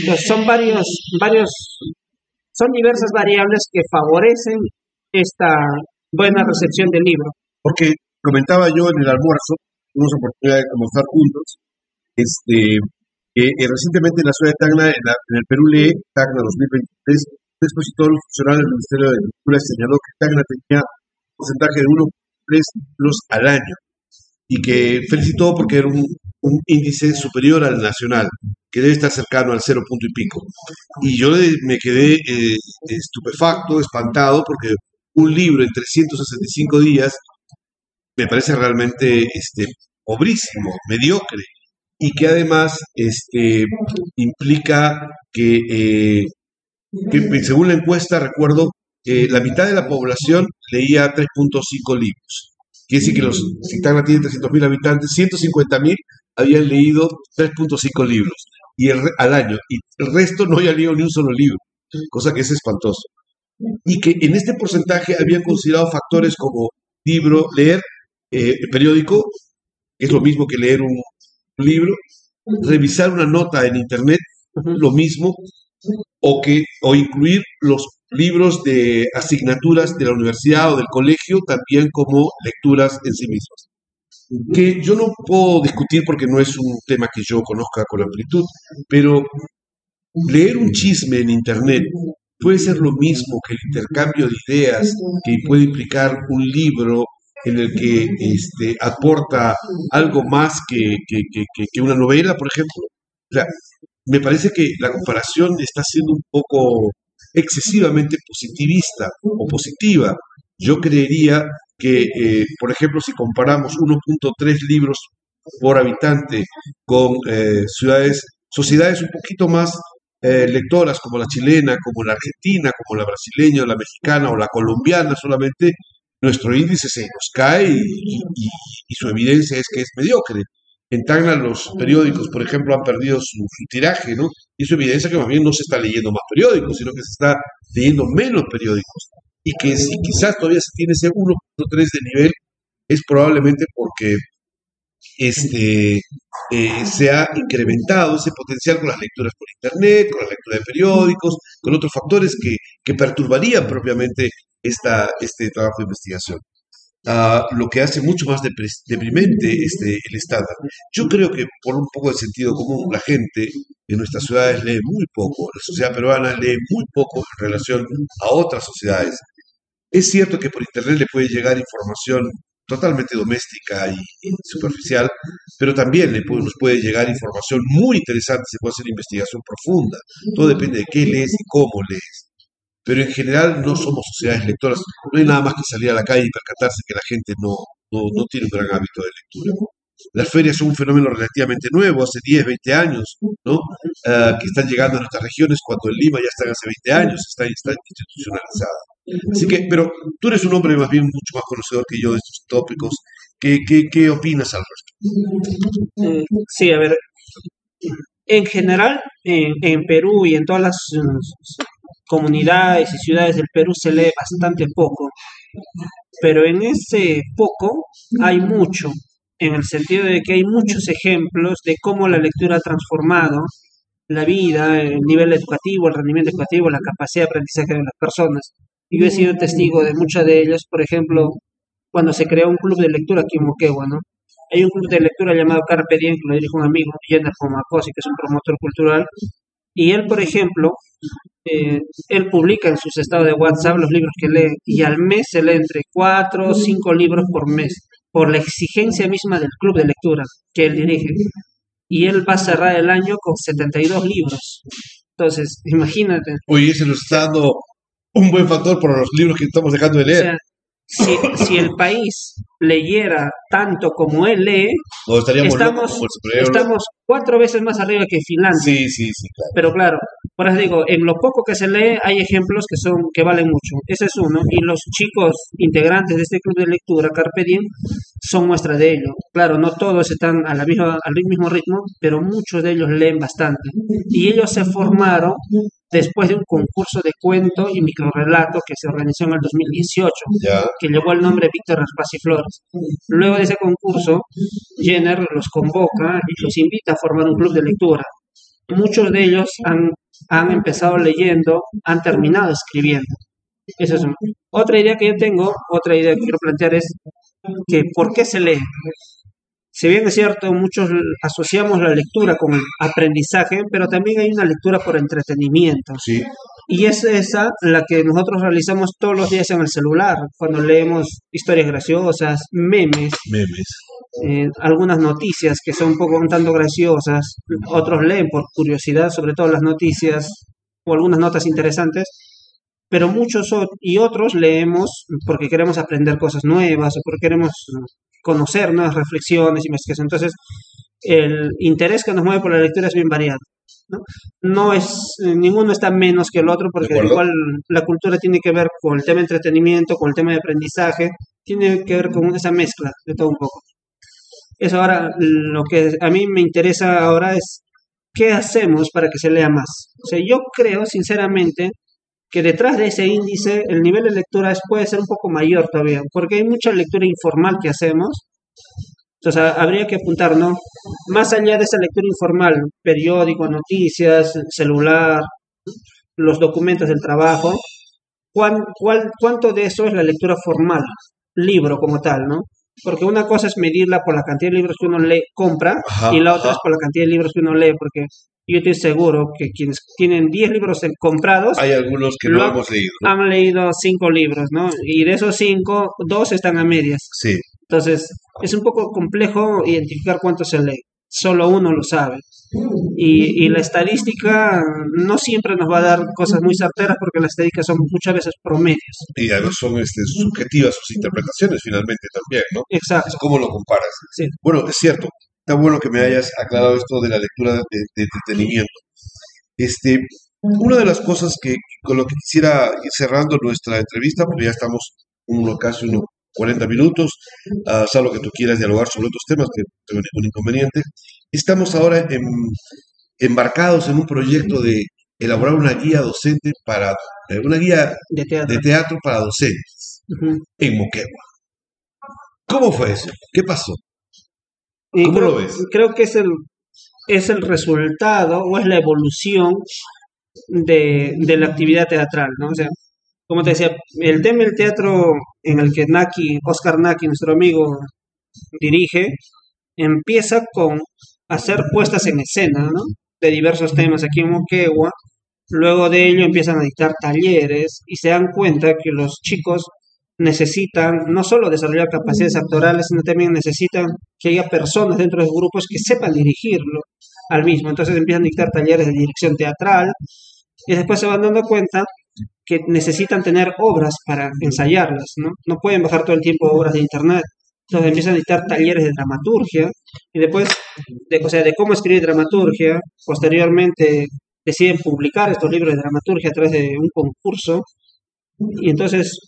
Entonces, son varios, varios, son diversas variables que favorecen esta buena recepción del libro. Porque comentaba yo en el almuerzo, tuvimos oportunidad de almorzar juntos, este, que eh, recientemente en la ciudad de Tacna, en, la- en el Perú Lee, Tacna 2023, un expositor funcional del Ministerio de Cultura señaló que Tacna tenía un porcentaje de 1,3 libros al año y que felicitó porque era un, un índice superior al nacional, que debe estar cercano al cero punto y pico. Y yo me quedé eh, estupefacto, espantado, porque un libro en 365 días me parece realmente este, pobrísimo, mediocre, y que además este, implica que, eh, según la encuesta, recuerdo, que la mitad de la población leía 3.5 libros. Quiere decir que los, si Tacna tiene 300.000 habitantes, 150.000 habían leído 3.5 libros y al año, y el resto no había leído ni un solo libro, cosa que es espantoso. Y que en este porcentaje habían considerado factores como libro, leer eh, periódico, que es lo mismo que leer un libro, revisar una nota en internet, lo mismo, o que o incluir los libros de asignaturas de la universidad o del colegio también como lecturas en sí mismas. Que yo no puedo discutir porque no es un tema que yo conozca con amplitud, pero leer un chisme en internet puede ser lo mismo que el intercambio de ideas que puede implicar un libro en el que este, aporta algo más que, que- que- que- una novela, por ejemplo. Me parece que la comparación está siendo un poco excesivamente positivista o positiva. Yo creería que, eh, por ejemplo, si comparamos 1.3 libros por habitante con eh, ciudades, sociedades un poquito más eh, lectoras como la chilena, como la argentina, como la brasileña, la mexicana o la colombiana solamente, nuestro índice se nos cae y, su evidencia es que es mediocre. En Tacna los periódicos, por ejemplo, han perdido su, su tiraje, ¿no? Y eso evidencia que más bien no se está leyendo más periódicos, sino que se está leyendo menos periódicos. Y que si quizás todavía se tiene ese 1.3 de nivel, es probablemente porque este, eh, se ha incrementado ese potencial con las lecturas por internet, con la lectura de periódicos, con otros factores que, que perturbarían propiamente esta, este trabajo de investigación. Ah, lo que hace mucho más deprimente este, el estándar. Yo creo que por un poco de sentido común, la gente en nuestras ciudades lee muy poco, la sociedad peruana lee muy poco en relación a otras sociedades. Es cierto que por internet le puede llegar información totalmente doméstica y, superficial, pero también le puede- nos puede llegar información muy interesante, se puede hacer investigación profunda. Todo depende de qué lees y cómo lees. Pero en general no somos sociedades lectoras. No hay nada más que salir a la calle y percatarse que la gente no, no, no tiene un gran hábito de lectura. Las ferias son un fenómeno relativamente nuevo, hace 10, 20 años, ¿no? Ah, que están llegando a nuestras regiones cuando en Lima ya están hace 20 años, está, está institucionalizada. Así que, pero tú eres un hombre más bien mucho más conocedor que yo de estos tópicos. ¿Qué, qué, qué opinas al respecto? Eh, sí, a ver, en general, en, Perú y en todas las eh, comunidades y ciudades del Perú se lee bastante poco, pero en ese poco hay mucho, en el sentido de que hay muchos ejemplos de cómo la lectura ha transformado la vida, el nivel educativo, el rendimiento educativo, la capacidad de aprendizaje de las personas. Y yo he sido testigo de muchas de ellas, por ejemplo, cuando se creó un club de lectura aquí en Moquegua, ¿no? Hay un club de lectura llamado Carpe Diem, que lo dirige un amigo, Jenner Fomacosi, que es un promotor cultural, y él, por ejemplo, eh, él publica en sus estados de WhatsApp los libros que lee, y al mes se lee entre 4 o 5 libros por mes, por la exigencia misma del club de lectura que él dirige. Y él va a cerrar el año con 72 libros. Entonces, imagínate, Oye, ese nos está dando un buen factor por los libros que estamos dejando de o leer. sea, si, si el país leyera tanto como él lee, estamos, como cuatro veces más arriba que Finlandia. Sí, sí, sí, claro. Pero claro, por eso digo, en lo poco que se lee hay ejemplos que son que valen mucho. Ese es uno. Y los chicos integrantes de este club de lectura, Carpe Diem, son muestra de ello. Claro, no todos están a la misma, al mismo ritmo, pero muchos de ellos leen bastante. Y ellos se formaron después de un concurso de cuento y microrelato que se organizó en el 2018 Ya. que llevó el nombre Víctor Raspasi Luego de ese concurso, Jenner los convoca y los invita a formar un club de lectura. Muchos de ellos han, han empezado leyendo, han terminado escribiendo. Eso es. Otra idea que yo tengo, otra idea que quiero plantear es que ¿por qué se lee? Si bien es cierto, muchos asociamos la lectura con el aprendizaje, pero también hay una lectura por entretenimiento. Sí. Y es esa la que nosotros realizamos todos los días en el celular, cuando leemos historias graciosas, memes, Memes. eh, algunas noticias que son un poco un tanto graciosas, otros leen por curiosidad, sobre todo las noticias o algunas notas interesantes, pero muchos y otros leemos porque queremos aprender cosas nuevas o porque queremos conocer nuevas reflexiones, investigación. Entonces, el interés que nos mueve por la lectura es bien variado. ¿No? No es, eh, ninguno está menos que el otro porque igual la cultura tiene que ver con el tema de entretenimiento, con el tema de aprendizaje, tiene que ver con esa mezcla de todo un poco. Eso ahora, lo que a mí me interesa ahora es qué hacemos para que se lea más. O sea, yo creo sinceramente que detrás de ese índice el nivel de lectura puede ser un poco mayor todavía, porque hay mucha lectura informal que hacemos. Entonces ha- habría que apuntar, ¿no? Más allá de esa lectura informal, periódico, noticias, celular, los documentos del trabajo, ¿cuán- cuál- ¿cuánto de eso es la lectura formal? Libro como tal, ¿no? Porque una cosa es medirla por la cantidad de libros que uno lee, compra, Ajá, y la otra ajá. es por la cantidad de libros que uno lee, porque yo estoy seguro que quienes tienen 10 libros comprados Hay algunos que no hemos leído, ¿no? han leído 5 libros, ¿no? Y de esos 5, 2 están a medias. Sí. Entonces, es un poco complejo identificar cuánto se lee. Solo uno lo sabe. Y, y la estadística no siempre nos va a dar cosas muy certeras porque las estadísticas son muchas veces promedios. Y además son este, subjetivas sus interpretaciones finalmente también, ¿no? Exacto. Es como lo comparas. Sí. Bueno, es cierto. Está bueno que me hayas aclarado esto de la lectura de, de entretenimiento. Este, una de las cosas que con lo que quisiera ir cerrando nuestra entrevista, porque ya estamos uno, casi unos 40 minutos, ah, salvo que tú quieras dialogar sobre otros temas, que no tengo ningún inconveniente. Estamos ahora en- embarcados en un proyecto de elaborar una guía docente para, eh, una guía De teatro. de teatro para docentes en Moquegua. ¿Cómo fue eso? ¿Qué pasó? Y ¿Cómo creo, lo ves? Creo que es el, es el resultado o es la evolución de, de la actividad teatral, ¿no? O sea, como te decía, el tema del teatro en el que Naki, Oscar Naki, nuestro amigo, dirige, empieza con hacer puestas en escena, ¿no? De diversos temas aquí en Moquegua. Luego de ello empiezan a dictar talleres y se dan cuenta que los chicos necesitan no solo desarrollar capacidades actorales, sino también necesitan que haya personas dentro de los grupos que sepan dirigirlo al mismo. Entonces empiezan a dictar talleres de dirección teatral y después se van dando cuenta que necesitan tener obras para ensayarlas, ¿no? Pueden bajar todo el tiempo obras de internet. Entonces empiezan a dictar talleres de dramaturgia y después, de, o sea, de cómo escribir dramaturgia, posteriormente deciden publicar estos libros de dramaturgia a través de un concurso y entonces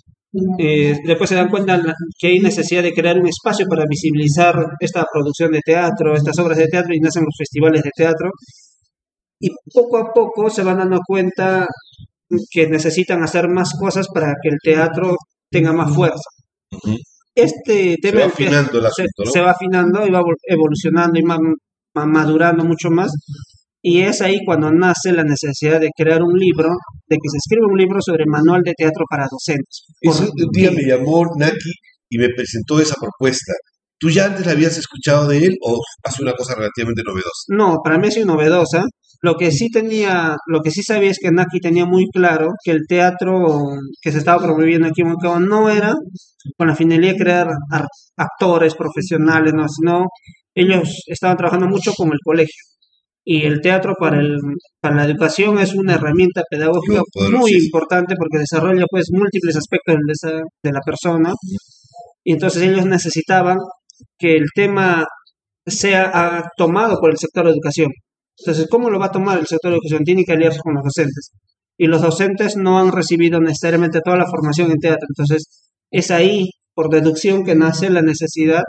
eh, después se dan cuenta que hay necesidad de crear un espacio para visibilizar esta producción de teatro, estas obras de teatro y nacen los festivales de teatro y poco a poco se van dando cuenta que necesitan hacer más cosas para que el teatro tenga más fuerza. Este tema se va afinando el asunto, se, va afinando y va evolucionando y madurando mucho más. Y es ahí cuando nace la necesidad de crear un libro, de que se escriba un libro sobre manual de teatro para docentes. Ese día me llamó Naki y me presentó esa propuesta. ¿Tú ya antes la habías escuchado de él o hace una cosa relativamente novedosa? No, para mí es novedosa. Lo que sí tenía, lo que sí sabía es que Naki tenía muy claro que el teatro que se estaba promoviendo aquí en Moncagua no era con la finalidad de crear actores profesionales, no, sino ellos estaban trabajando mucho con el colegio. Y el teatro para, el, para la educación es una herramienta pedagógica muy importante porque desarrolla pues múltiples aspectos de, de la persona. Y entonces ellos necesitaban que el tema sea tomado por el sector de educación. Entonces, ¿cómo lo va a tomar el sector de educación? Tiene que aliarse con los docentes. Y los docentes no han recibido necesariamente toda la formación en teatro. Entonces, es ahí, por deducción, que nace la necesidad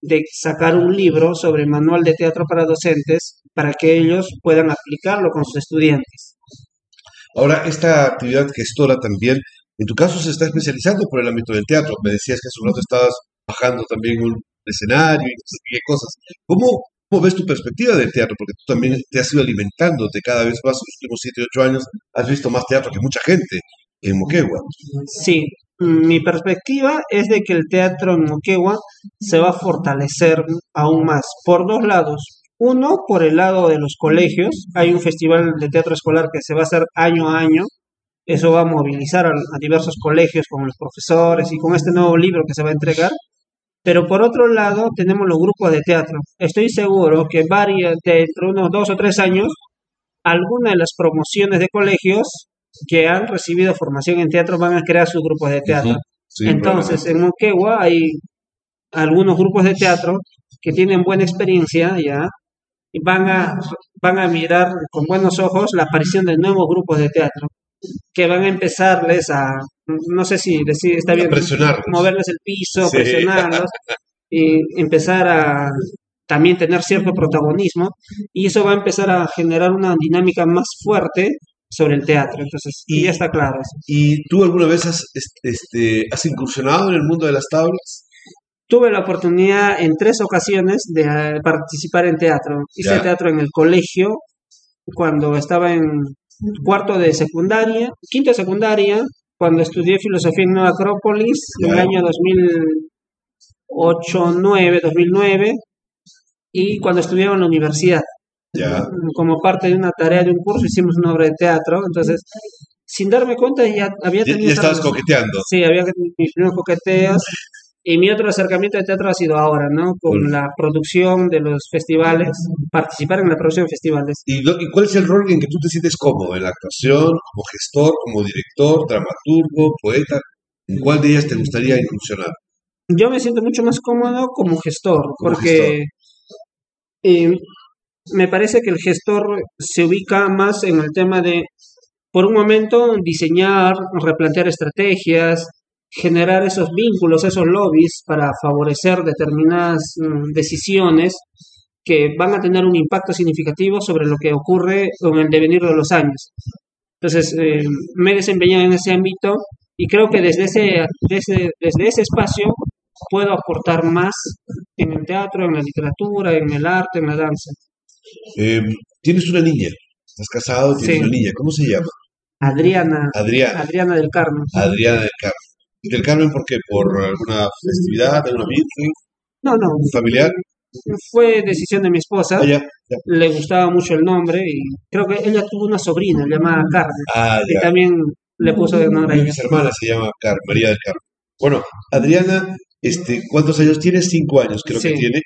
de sacar un libro sobre manual de teatro para docentes para que ellos puedan aplicarlo con sus estudiantes. Ahora, esta actividad gestora también, en tu caso se está especializando por el ámbito del teatro. Me decías que hace un rato estabas bajando también un escenario y cosas. ¿Cómo, ¿Cómo ves tu perspectiva del teatro? Porque tú también te has ido alimentándote cada vez más en los últimos 7, 8 años. Has visto más teatro que mucha gente en Moquegua. Sí, mi perspectiva es de que el teatro en Moquegua se va a fortalecer aún más por dos lados. Uno, por el lado de los colegios. Hay un festival de teatro escolar que se va a hacer año a año. Eso va a movilizar a, a diversos colegios con los profesores y con este nuevo libro que se va a entregar pero por otro lado, tenemos los grupos de teatro. Estoy seguro que varios, dentro de unos dos o tres años, algunas de las promociones de colegios que han recibido formación en teatro van a crear sus grupos de teatro. Entonces, en Moquegua hay algunos grupos de teatro que tienen buena experiencia ya y van a, van a mirar con buenos ojos la aparición de nuevos grupos de teatro que van a empezarles a, no sé si decir, está bien, moverles el piso, presionarlos y empezar a también tener cierto protagonismo y eso va a empezar a generar una dinámica más fuerte sobre el teatro. Entonces, y, ya está claro eso. ¿Y tú alguna vez has, este, has incursionado en el mundo de las tablas? Tuve la oportunidad en tres ocasiones de eh, participar en teatro. Hice teatro en el colegio cuando estaba en cuarto de secundaria, quinto de secundaria, cuando estudié filosofía en Nueva Acrópolis, en el año 2008, 9, 2009, y cuando estudiaba en la universidad. Como parte de una tarea de un curso hicimos una obra de teatro, entonces sin darme cuenta ya había tenido... Ya, estabas coqueteando. Sí, había mis primeros coqueteos y mi otro acercamiento de teatro ha sido ahora, ¿no? Con la producción de los festivales, participar en la producción de festivales. ¿Y, cuál es el rol en que tú te sientes cómodo? ¿En la actuación, como gestor, como director, dramaturgo, poeta? ¿En cuál de ellas te gustaría incursionar? Yo me siento mucho más cómodo como gestor, porque eh, me parece que el gestor se ubica más en el tema de, por un momento, diseñar, replantear estrategias, generar esos vínculos, esos lobbies para favorecer determinadas mm, decisiones que van a tener un impacto significativo sobre lo que ocurre con el devenir de los años. Entonces, eh, me he desempeñado en ese ámbito y creo que desde ese, desde, desde ese espacio puedo aportar más en el teatro, en la literatura, en el arte, en la danza. Em, tienes una niña, estás casado, tienes una niña, ¿cómo se llama? Adriana. Adriana. Adriana del Carmen. Adriana del Carmen. ¿Del Carmen por qué? ¿Por alguna festividad, alguna virgen? No, no. ¿Un familiar? Fue decisión de mi esposa. Ah, Le gustaba mucho el nombre y creo que ella tuvo una sobrina llamada Carmen. Ah, y también le puso de nombre a ella. Mi hermana se llama María del Carmen. Bueno, Adriana, este, ¿cuántos años tiene? Cinco años creo que tiene.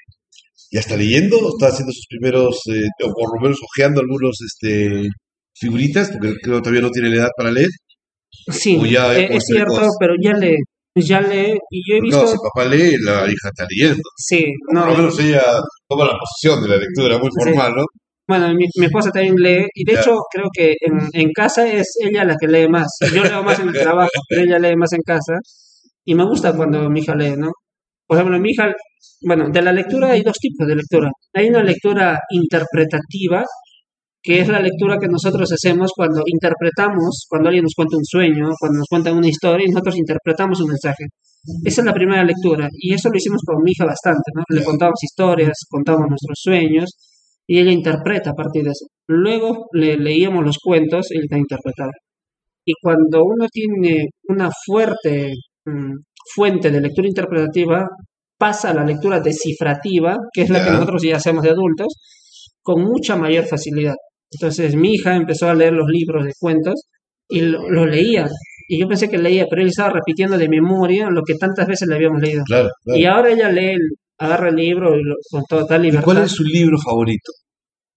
¿Ya está leyendo? ¿Está haciendo sus primeros, eh, o por lo menos hojeando algunos este, figuritas? Porque creo que todavía no tiene la edad para leer. Sí, ya eh, es cierto, pero ya lee, ya lee, y yo he visto, si papá lee, la hija está leyendo. sí, Por no, lo menos ella toma la posición de la lectura, muy Sí. formal, ¿no? bueno, mi, mi esposa también lee, y de Ya. hecho creo que en, en casa es ella la que lee más. Yo leo más en el trabajo, pero ella lee más en casa, y me gusta cuando mi hija lee, ¿no? Por ejemplo, mi hija, bueno, de la lectura hay dos tipos de lectura. Hay una lectura interpretativa, que es la lectura que nosotros hacemos cuando interpretamos, cuando alguien nos cuenta un sueño, cuando nos cuentan una historia y nosotros interpretamos un mensaje. Esa es la primera lectura y eso lo hicimos con mi hija bastante, ¿no? Le contábamos historias, contábamos nuestros sueños y ella interpreta a partir de eso. Luego le leíamos los cuentos y ella también interpretaba. Y cuando uno tiene una fuerte mm, fuente de lectura interpretativa, pasa a la lectura descifrativa, que es la que nosotros ya hacemos de adultos, con mucha mayor facilidad. Entonces mi hija empezó a leer los libros de cuentos y lo, lo leía. Y yo pensé que leía, pero él estaba repitiendo de memoria lo que tantas veces le habíamos leído. Claro, claro. Y ahora ella lee, agarra el libro y lo- con toda tal ¿Y libertad. cuál es su libro favorito?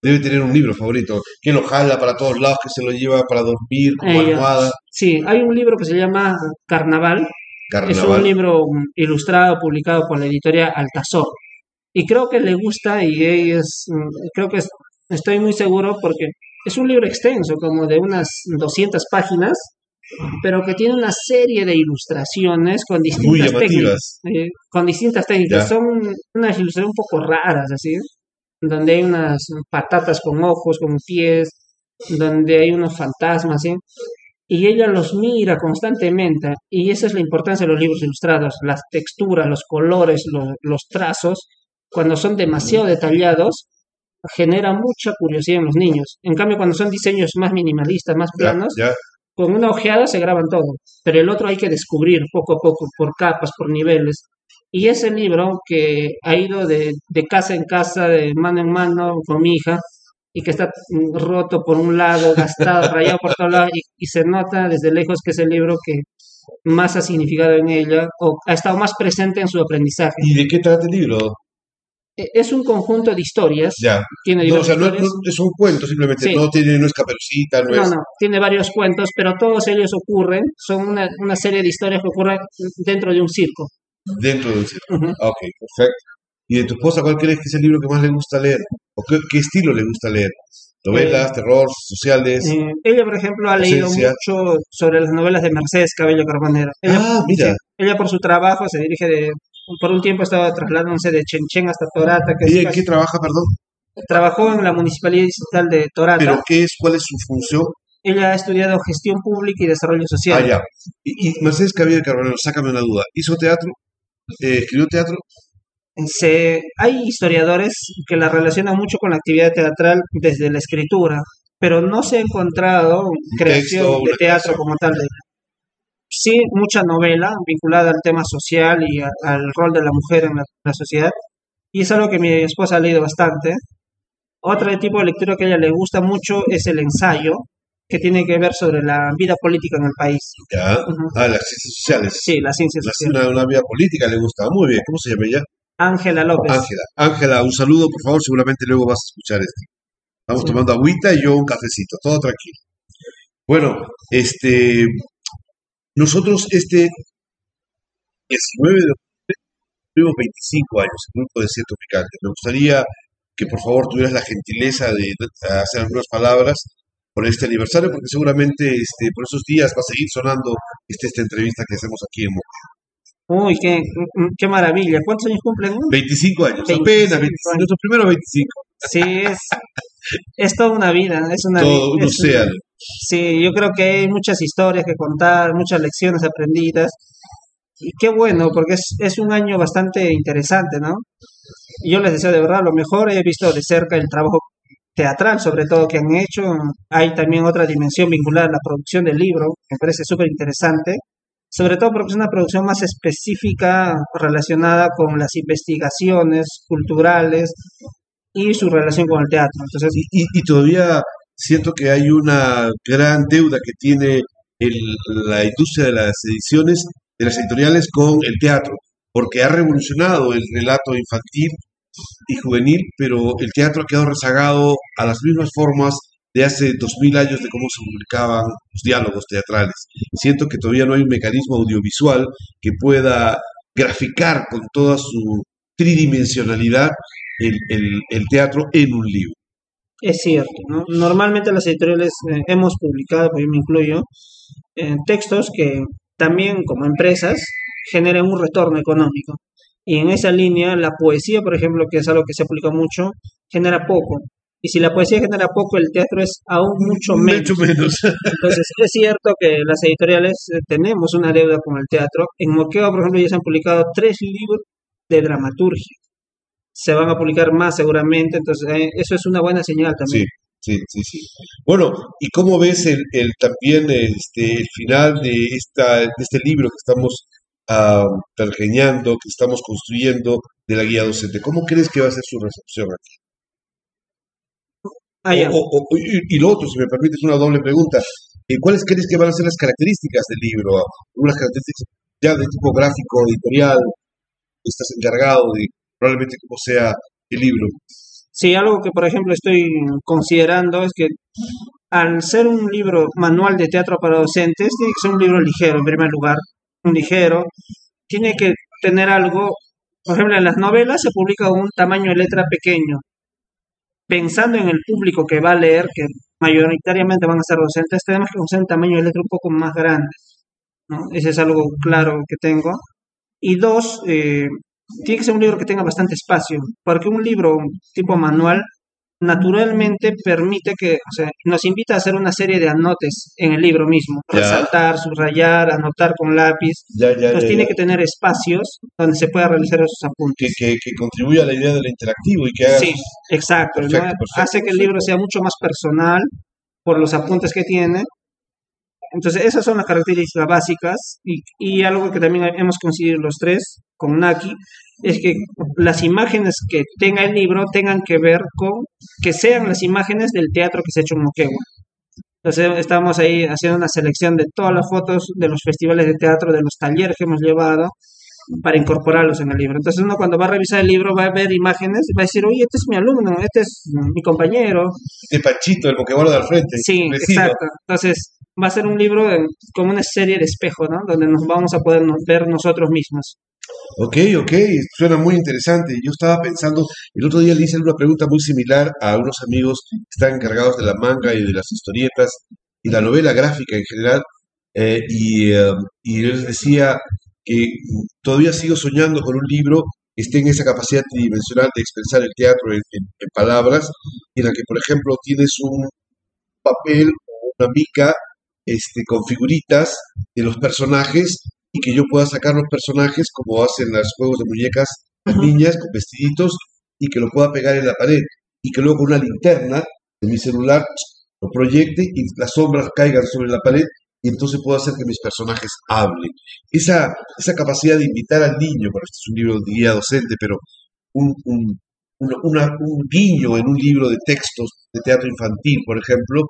Debe tener un libro favorito. Que lo jala para todos lados, que se lo lleva para dormir, como Ella. almohada. Sí, hay un libro que se llama Carnaval, Es un Carnaval. libro mm, ilustrado publicado por la editorial Altazor. Y creo que le gusta y es, mm, creo que es- estoy muy seguro porque es un libro extenso, como de unas 200 páginas, pero que tiene una serie de ilustraciones con distintas técnicas. eh, con distintas técnicas. Ya. Son unas ilustraciones un poco raras, así, donde hay unas patatas con ojos, con pies, donde hay unos fantasmas, ¿sí? y ella los mira constantemente y esa es la importancia de los libros ilustrados, las texturas, los colores, los, los trazos, cuando son demasiado detallados, genera mucha curiosidad en los niños. En cambio, cuando son diseños más minimalistas, más Ya, planos, ya. con una ojeada se graban todo, pero el otro hay que descubrir poco a poco, por capas, por niveles. Y ese libro que ha ido de, de casa en casa, de mano en mano con mi hija, y que está roto por un lado, gastado, rayado por todos lados, y, y se nota desde lejos que es el libro que más ha significado en ella, o ha estado más presente en su aprendizaje. ¿Y de qué trata el libro? E- Es un conjunto de historias, Ya. tiene No, o sea, no, es un cuento, simplemente Sí. no tiene, no es caperucita, no, No, es no, tiene varios cuentos, pero todos ellos ocurren, son una, una serie de historias que ocurren dentro de un circo. dentro de un circo. Ah, Ok, perfecto. ¿Y de tu esposa cuál crees que es el libro que más le gusta leer? ¿O qué, qué estilo le gusta leer? ¿Novelas, terror, sociales? Eh, ella, por ejemplo, ha leído mucho sobre las novelas de Mercedes Cabello Carbonera. Ella, ah, mira, sí, ella por su trabajo se dirige de... Por un tiempo estaba trasladándose de Chenchen hasta Torata, que ¿ella en casi- qué trabaja, perdón? trabajó en la Municipalidad Distrital de Torata. ¿Pero qué es, cuál es su función? Ella ha estudiado gestión pública y desarrollo social. Ah, ya. Y, y Mercedes Cabello Carbonero, sácame una duda. ¿Hizo teatro? Eh, ¿Escribió teatro? Se, hay historiadores que la relacionan mucho con la actividad teatral desde la escritura, pero no se ha encontrado creación texto, de teatro como tal. de ella. Sí, mucha novela vinculada al tema social y a- al rol de la mujer en la, la sociedad, y es algo que mi esposa ha leído bastante. Otro tipo de lectura que a ella le gusta mucho es el ensayo, que tiene que ver sobre la vida política en el país. Ya. Ujú. Ah, las ciencias sociales. Sí, la ciencia La- social. Una, una vida política le gusta. Muy bien, ¿cómo se llama ella? Ángela López. Ángela. Ángela, un saludo, por favor, seguramente luego vas a escuchar esto. Estamos Sí. tomando agüita y yo un cafecito, todo tranquilo. Bueno, este, nosotros este 19 de octubre tuvimos 25 años, el grupo de Cierto Picante. Me gustaría que por favor tuvieras la gentileza de hacer algunas palabras por este aniversario, porque seguramente este, por esos días va a seguir sonando este, esta entrevista que hacemos aquí en Moca. Uy, qué, qué maravilla. ¿Cuántos años cumplen? 25 años, 25 apenas 25, años. nuestros primeros 25, Sí, es, es toda una vida, es una todo es un- océano. Sí, yo creo que hay muchas historias que contar, muchas lecciones aprendidas. Y qué bueno, porque es, es un año bastante interesante, ¿no? Yo les deseo de verdad lo mejor. He visto de cerca el trabajo teatral, sobre todo, que han hecho. Hay también otra dimensión vinculada la producción del libro, que me parece súper interesante. Sobre todo porque es una producción más específica relacionada con las investigaciones culturales y su relación con el teatro. Entonces, y todavía siento que hay una gran deuda que tiene el- la industria de las ediciones de las editoriales con el teatro, porque ha revolucionado el relato infantil y juvenil, pero el teatro ha quedado rezagado a las mismas formas de hace dos mil años de cómo se publicaban los diálogos teatrales. Siento que todavía no hay un mecanismo audiovisual que pueda graficar con toda su tridimensionalidad el, el teatro en un libro. Es cierto, ¿no? Normalmente las editoriales eh, hemos publicado, pues yo me incluyo, eh, textos que también como empresas generen un retorno económico. Y en esa línea, la poesía, por ejemplo, que es algo que se aplica mucho, genera poco. Y si la poesía genera poco, el teatro es aún mucho menos. Mucho menos. Entonces, es cierto que las editoriales eh, tenemos una deuda con el teatro. En Moqueo, por ejemplo, ya se han publicado tres libros de dramaturgia se van a publicar más seguramente, entonces eh, eso es una buena señal también. Sí, sí, sí, Bueno, ¿y cómo ves el, el también este, el final de, esta, de este libro que estamos uh, que estamos construyendo de la guía docente? ¿Cómo crees que va a ser su recepción aquí? Ah, y, lo otro, si me permites una doble pregunta, eh, ¿cuáles crees que van a ser las características del libro? Unas características ya de tipo gráfico, editorial, estás encargado de probablemente como sea el libro. Sí, algo que por ejemplo estoy considerando es que al ser un libro manual de teatro para docentes, tiene que ser un libro ligero en primer lugar, un ligero, tiene que tener algo, por ejemplo en las novelas se publica un tamaño de letra pequeño, pensando en el público que va a leer, que mayoritariamente van a ser docentes, tenemos que usar un tamaño de letra un poco más grande. ¿no? Ese es algo claro que tengo. Y dos, eh, tiene que ser un libro que tenga bastante espacio, porque un libro tipo manual naturalmente permite que, o sea, nos invita a hacer una serie de anotes en el libro mismo, resaltar, subrayar, anotar con lápiz. Entonces tiene que tener espacios donde se pueda realizar esos apuntes. Que, que, contribuya a la idea del interactivo y que haga... Sí, exacto. Hace que el libro sea mucho más personal por los apuntes que tiene entonces, esas son las características básicas y, y, algo que también hemos conseguido los tres con Naki es que las imágenes que tenga el libro tengan que ver con que sean las imágenes del teatro que se ha hecho en Moquegua. Entonces, estamos ahí haciendo una selección de todas las fotos de los festivales de teatro, de los talleres que hemos llevado para incorporarlos en el libro. Entonces uno cuando va a revisar el libro va a ver imágenes y va a decir, oye, este es mi alumno, este es mi compañero. De Pachito, el Pokémon al frente. Sí, exacto. Entonces va a ser un libro como una serie de espejo, ¿no? Donde nos vamos a poder ver nosotros mismos. Ok, ok, suena muy interesante. Yo estaba pensando, el otro día le hice una pregunta muy similar a unos amigos que están encargados de la manga y de las historietas y la novela gráfica en general, eh, y, eh, les decía que todavía sigo soñando con un libro que esté en esa capacidad tridimensional de expresar el teatro en, palabras, en la que, por ejemplo, tienes un papel o una mica este, con figuritas de los personajes y que yo pueda sacar los personajes como hacen los juegos de muñecas las niñas con vestiditos y que lo pueda pegar en la pared y que luego con una linterna de mi celular lo proyecte y las sombras caigan sobre la pared y entonces puedo hacer que mis personajes hablen. Esa, esa capacidad de invitar al niño, bueno, este es un libro de guía docente, pero un, un, un guiño en un libro de textos de teatro infantil, por ejemplo,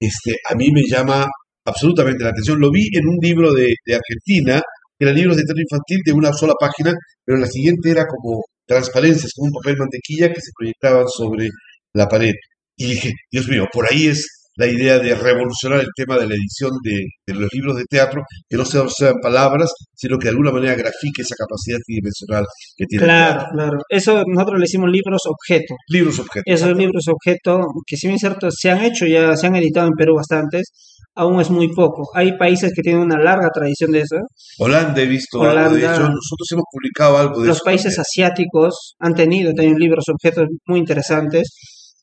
este, a mí me llama absolutamente la atención. Lo vi en un libro de, de Argentina, que era libros de teatro infantil de una sola página, pero la siguiente era como transparencias, como un papel mantequilla que se proyectaban sobre la pared. Y dije, Dios mío, por ahí es la idea de revolucionar el tema de la edición de, los libros de teatro, que no sean, palabras, sino que de alguna manera grafique esa capacidad tridimensional que tiene. Claro, claro. Eso nosotros le decimos libros objeto. Libros objeto. Esos libros objeto, que si bien es cierto, se han hecho, ya se han editado en Perú bastantes, aún es muy poco. Hay países que tienen una larga tradición de eso. Holanda he visto Holanda, de hecho, nosotros hemos publicado algo de Los países asiáticos han tenido también libros objetos muy interesantes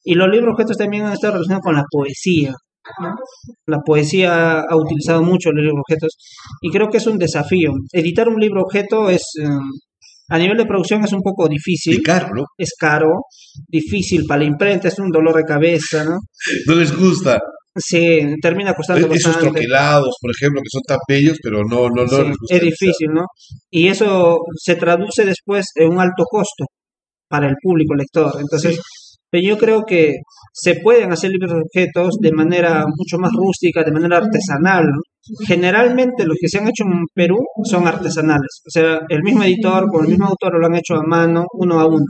y los libros objetos también han estado relacionados con la poesía. La poesía ha utilizado mucho los libros objetos y creo que es un desafío. Editar un libro objeto es, em, a nivel de producción es un poco difícil. Y caro, Es caro, difícil para la imprenta, es un dolor de cabeza, ¿no? No les gusta. Sí, termina costando Esos troquelados, por ejemplo, que son tan bellos, pero no, no, no. es difícil, ¿no? Y eso se traduce después en un alto costo para el público lector. Entonces, pero yo creo que se pueden hacer libros objetos de manera mucho más rústica, de manera artesanal. generalmente los que se han hecho en Perú son artesanales. O sea, el mismo editor con el mismo autor lo han hecho a mano, uno a uno.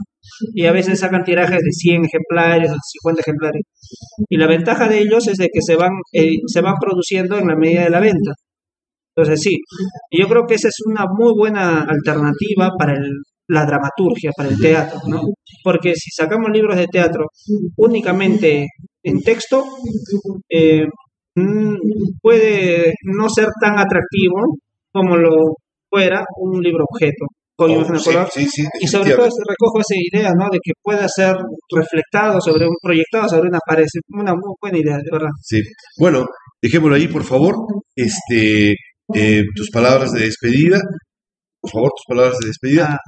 Y a veces sacan tirajes de 100 ejemplares o 50 ejemplares. Y la ventaja de ellos es de que se van, eh, se van produciendo en la medida de la venta. Entonces sí, yo creo que esa es una muy buena alternativa para el, la dramaturgia, para el teatro, ¿no? Porque si sacamos libros de teatro únicamente en texto, eh, mm, puede no ser tan atractivo como lo fuera un libro objeto con Oh, imagen sí, color. sí, sí, Y sobre todo recojo esa idea, ¿no? De que pueda ser reflectado sobre un, proyectado sobre una pared. Es Una muy buena idea, de verdad. Sí. Bueno, dejémoslo ahí, por favor. Este, eh, tus palabras de despedida. Por favor, tus palabras de despedida. Ah,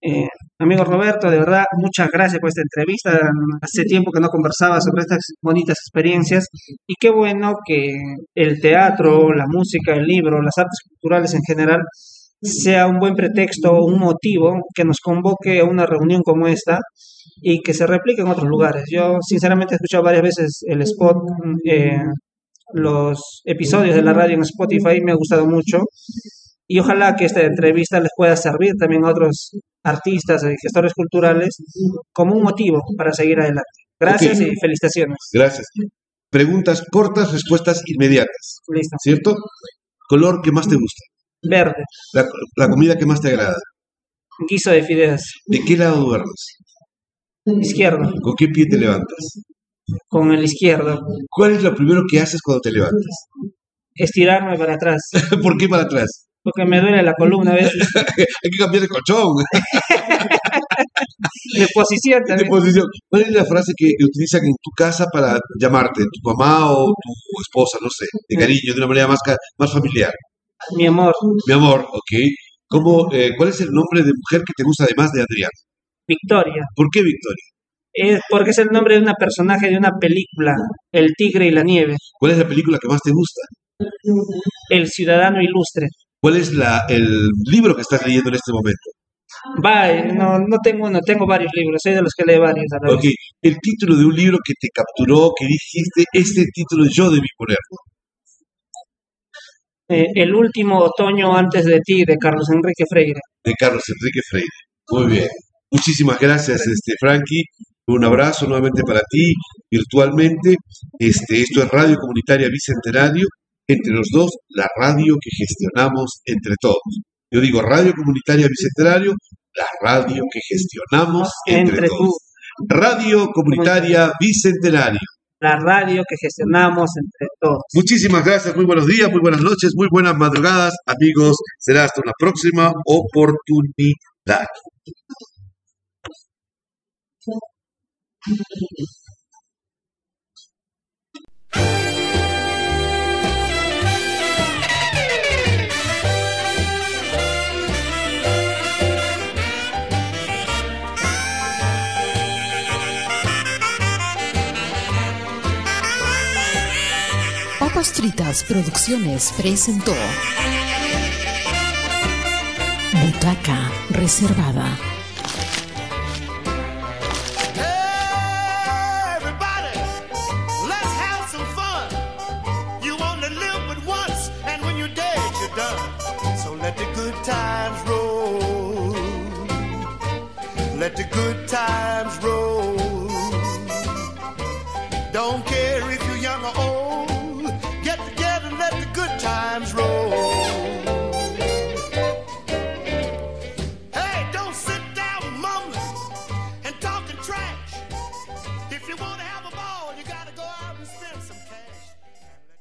eh, amigo Roberto, de verdad, muchas gracias por esta entrevista. Hace tiempo que no conversaba sobre estas bonitas experiencias y qué bueno que el teatro, la música, el libro, las artes culturales en general sea un buen pretexto, un motivo que nos convoque a una reunión como esta y que se replique en otros lugares. Yo sinceramente he escuchado varias veces el spot, eh, los episodios de la radio en Spotify, me ha gustado mucho y ojalá que esta entrevista les pueda servir también a otros artistas y gestores culturales como un motivo para seguir adelante. Gracias y felicitaciones. Gracias. Preguntas cortas, respuestas inmediatas. Listo. ¿Cierto? Color que más te gusta. Verde, La, la comida que más te agrada. guiso de fideos. ¿De qué lado duermes? Izquierdo, ¿Con qué pie te levantas? con el izquierdo. ¿Cuál es lo primero que haces cuando te levantas? Estirarme para atrás, ¿Por qué para atrás? Porque me duele la columna a veces. Hay que cambiar de colchón, De posición de también. posición. ¿Cuál es la frase que utilizan en tu casa para llamarte? ¿Tu mamá o tu esposa? No sé, de cariño, de una manera más, más familiar. Mi amor, Mi amor, ok. ¿Cómo, eh, ¿Cuál es el nombre de mujer que te gusta además de Adrián? Victoria. ¿Por qué Victoria? Es porque es el nombre de una personaje de una película, El tigre y la nieve, ¿Cuál es la película que más te gusta? El ciudadano ilustre. ¿Cuál es la, el libro que estás leyendo en este momento? Eh, no, no tengo uno, tengo varios libros, soy de los que lee varios a. Ok, el título de un libro que te capturó, que dijiste, este título yo debí ponerlo. Eh, el último otoño antes de ti, de Carlos Enrique Freire. de Carlos Enrique Freire. Muy bien. Muchísimas gracias, este Frankie. Un abrazo nuevamente para ti, virtualmente. Este, esto es Radio Comunitaria Bicentenario. Entre los dos, la radio que gestionamos entre todos. Yo digo Radio Comunitaria Bicentenario, la radio que gestionamos entre, Entre tú, todos. Radio Comunitaria Bicentenario. la radio que gestionamos entre todos. Muchísimas gracias, muy buenos días, muy buenas noches, muy buenas madrugadas, amigos. Será hasta una próxima oportunidad. Fritas Producciones presentó Butaca Reservada. Everybody,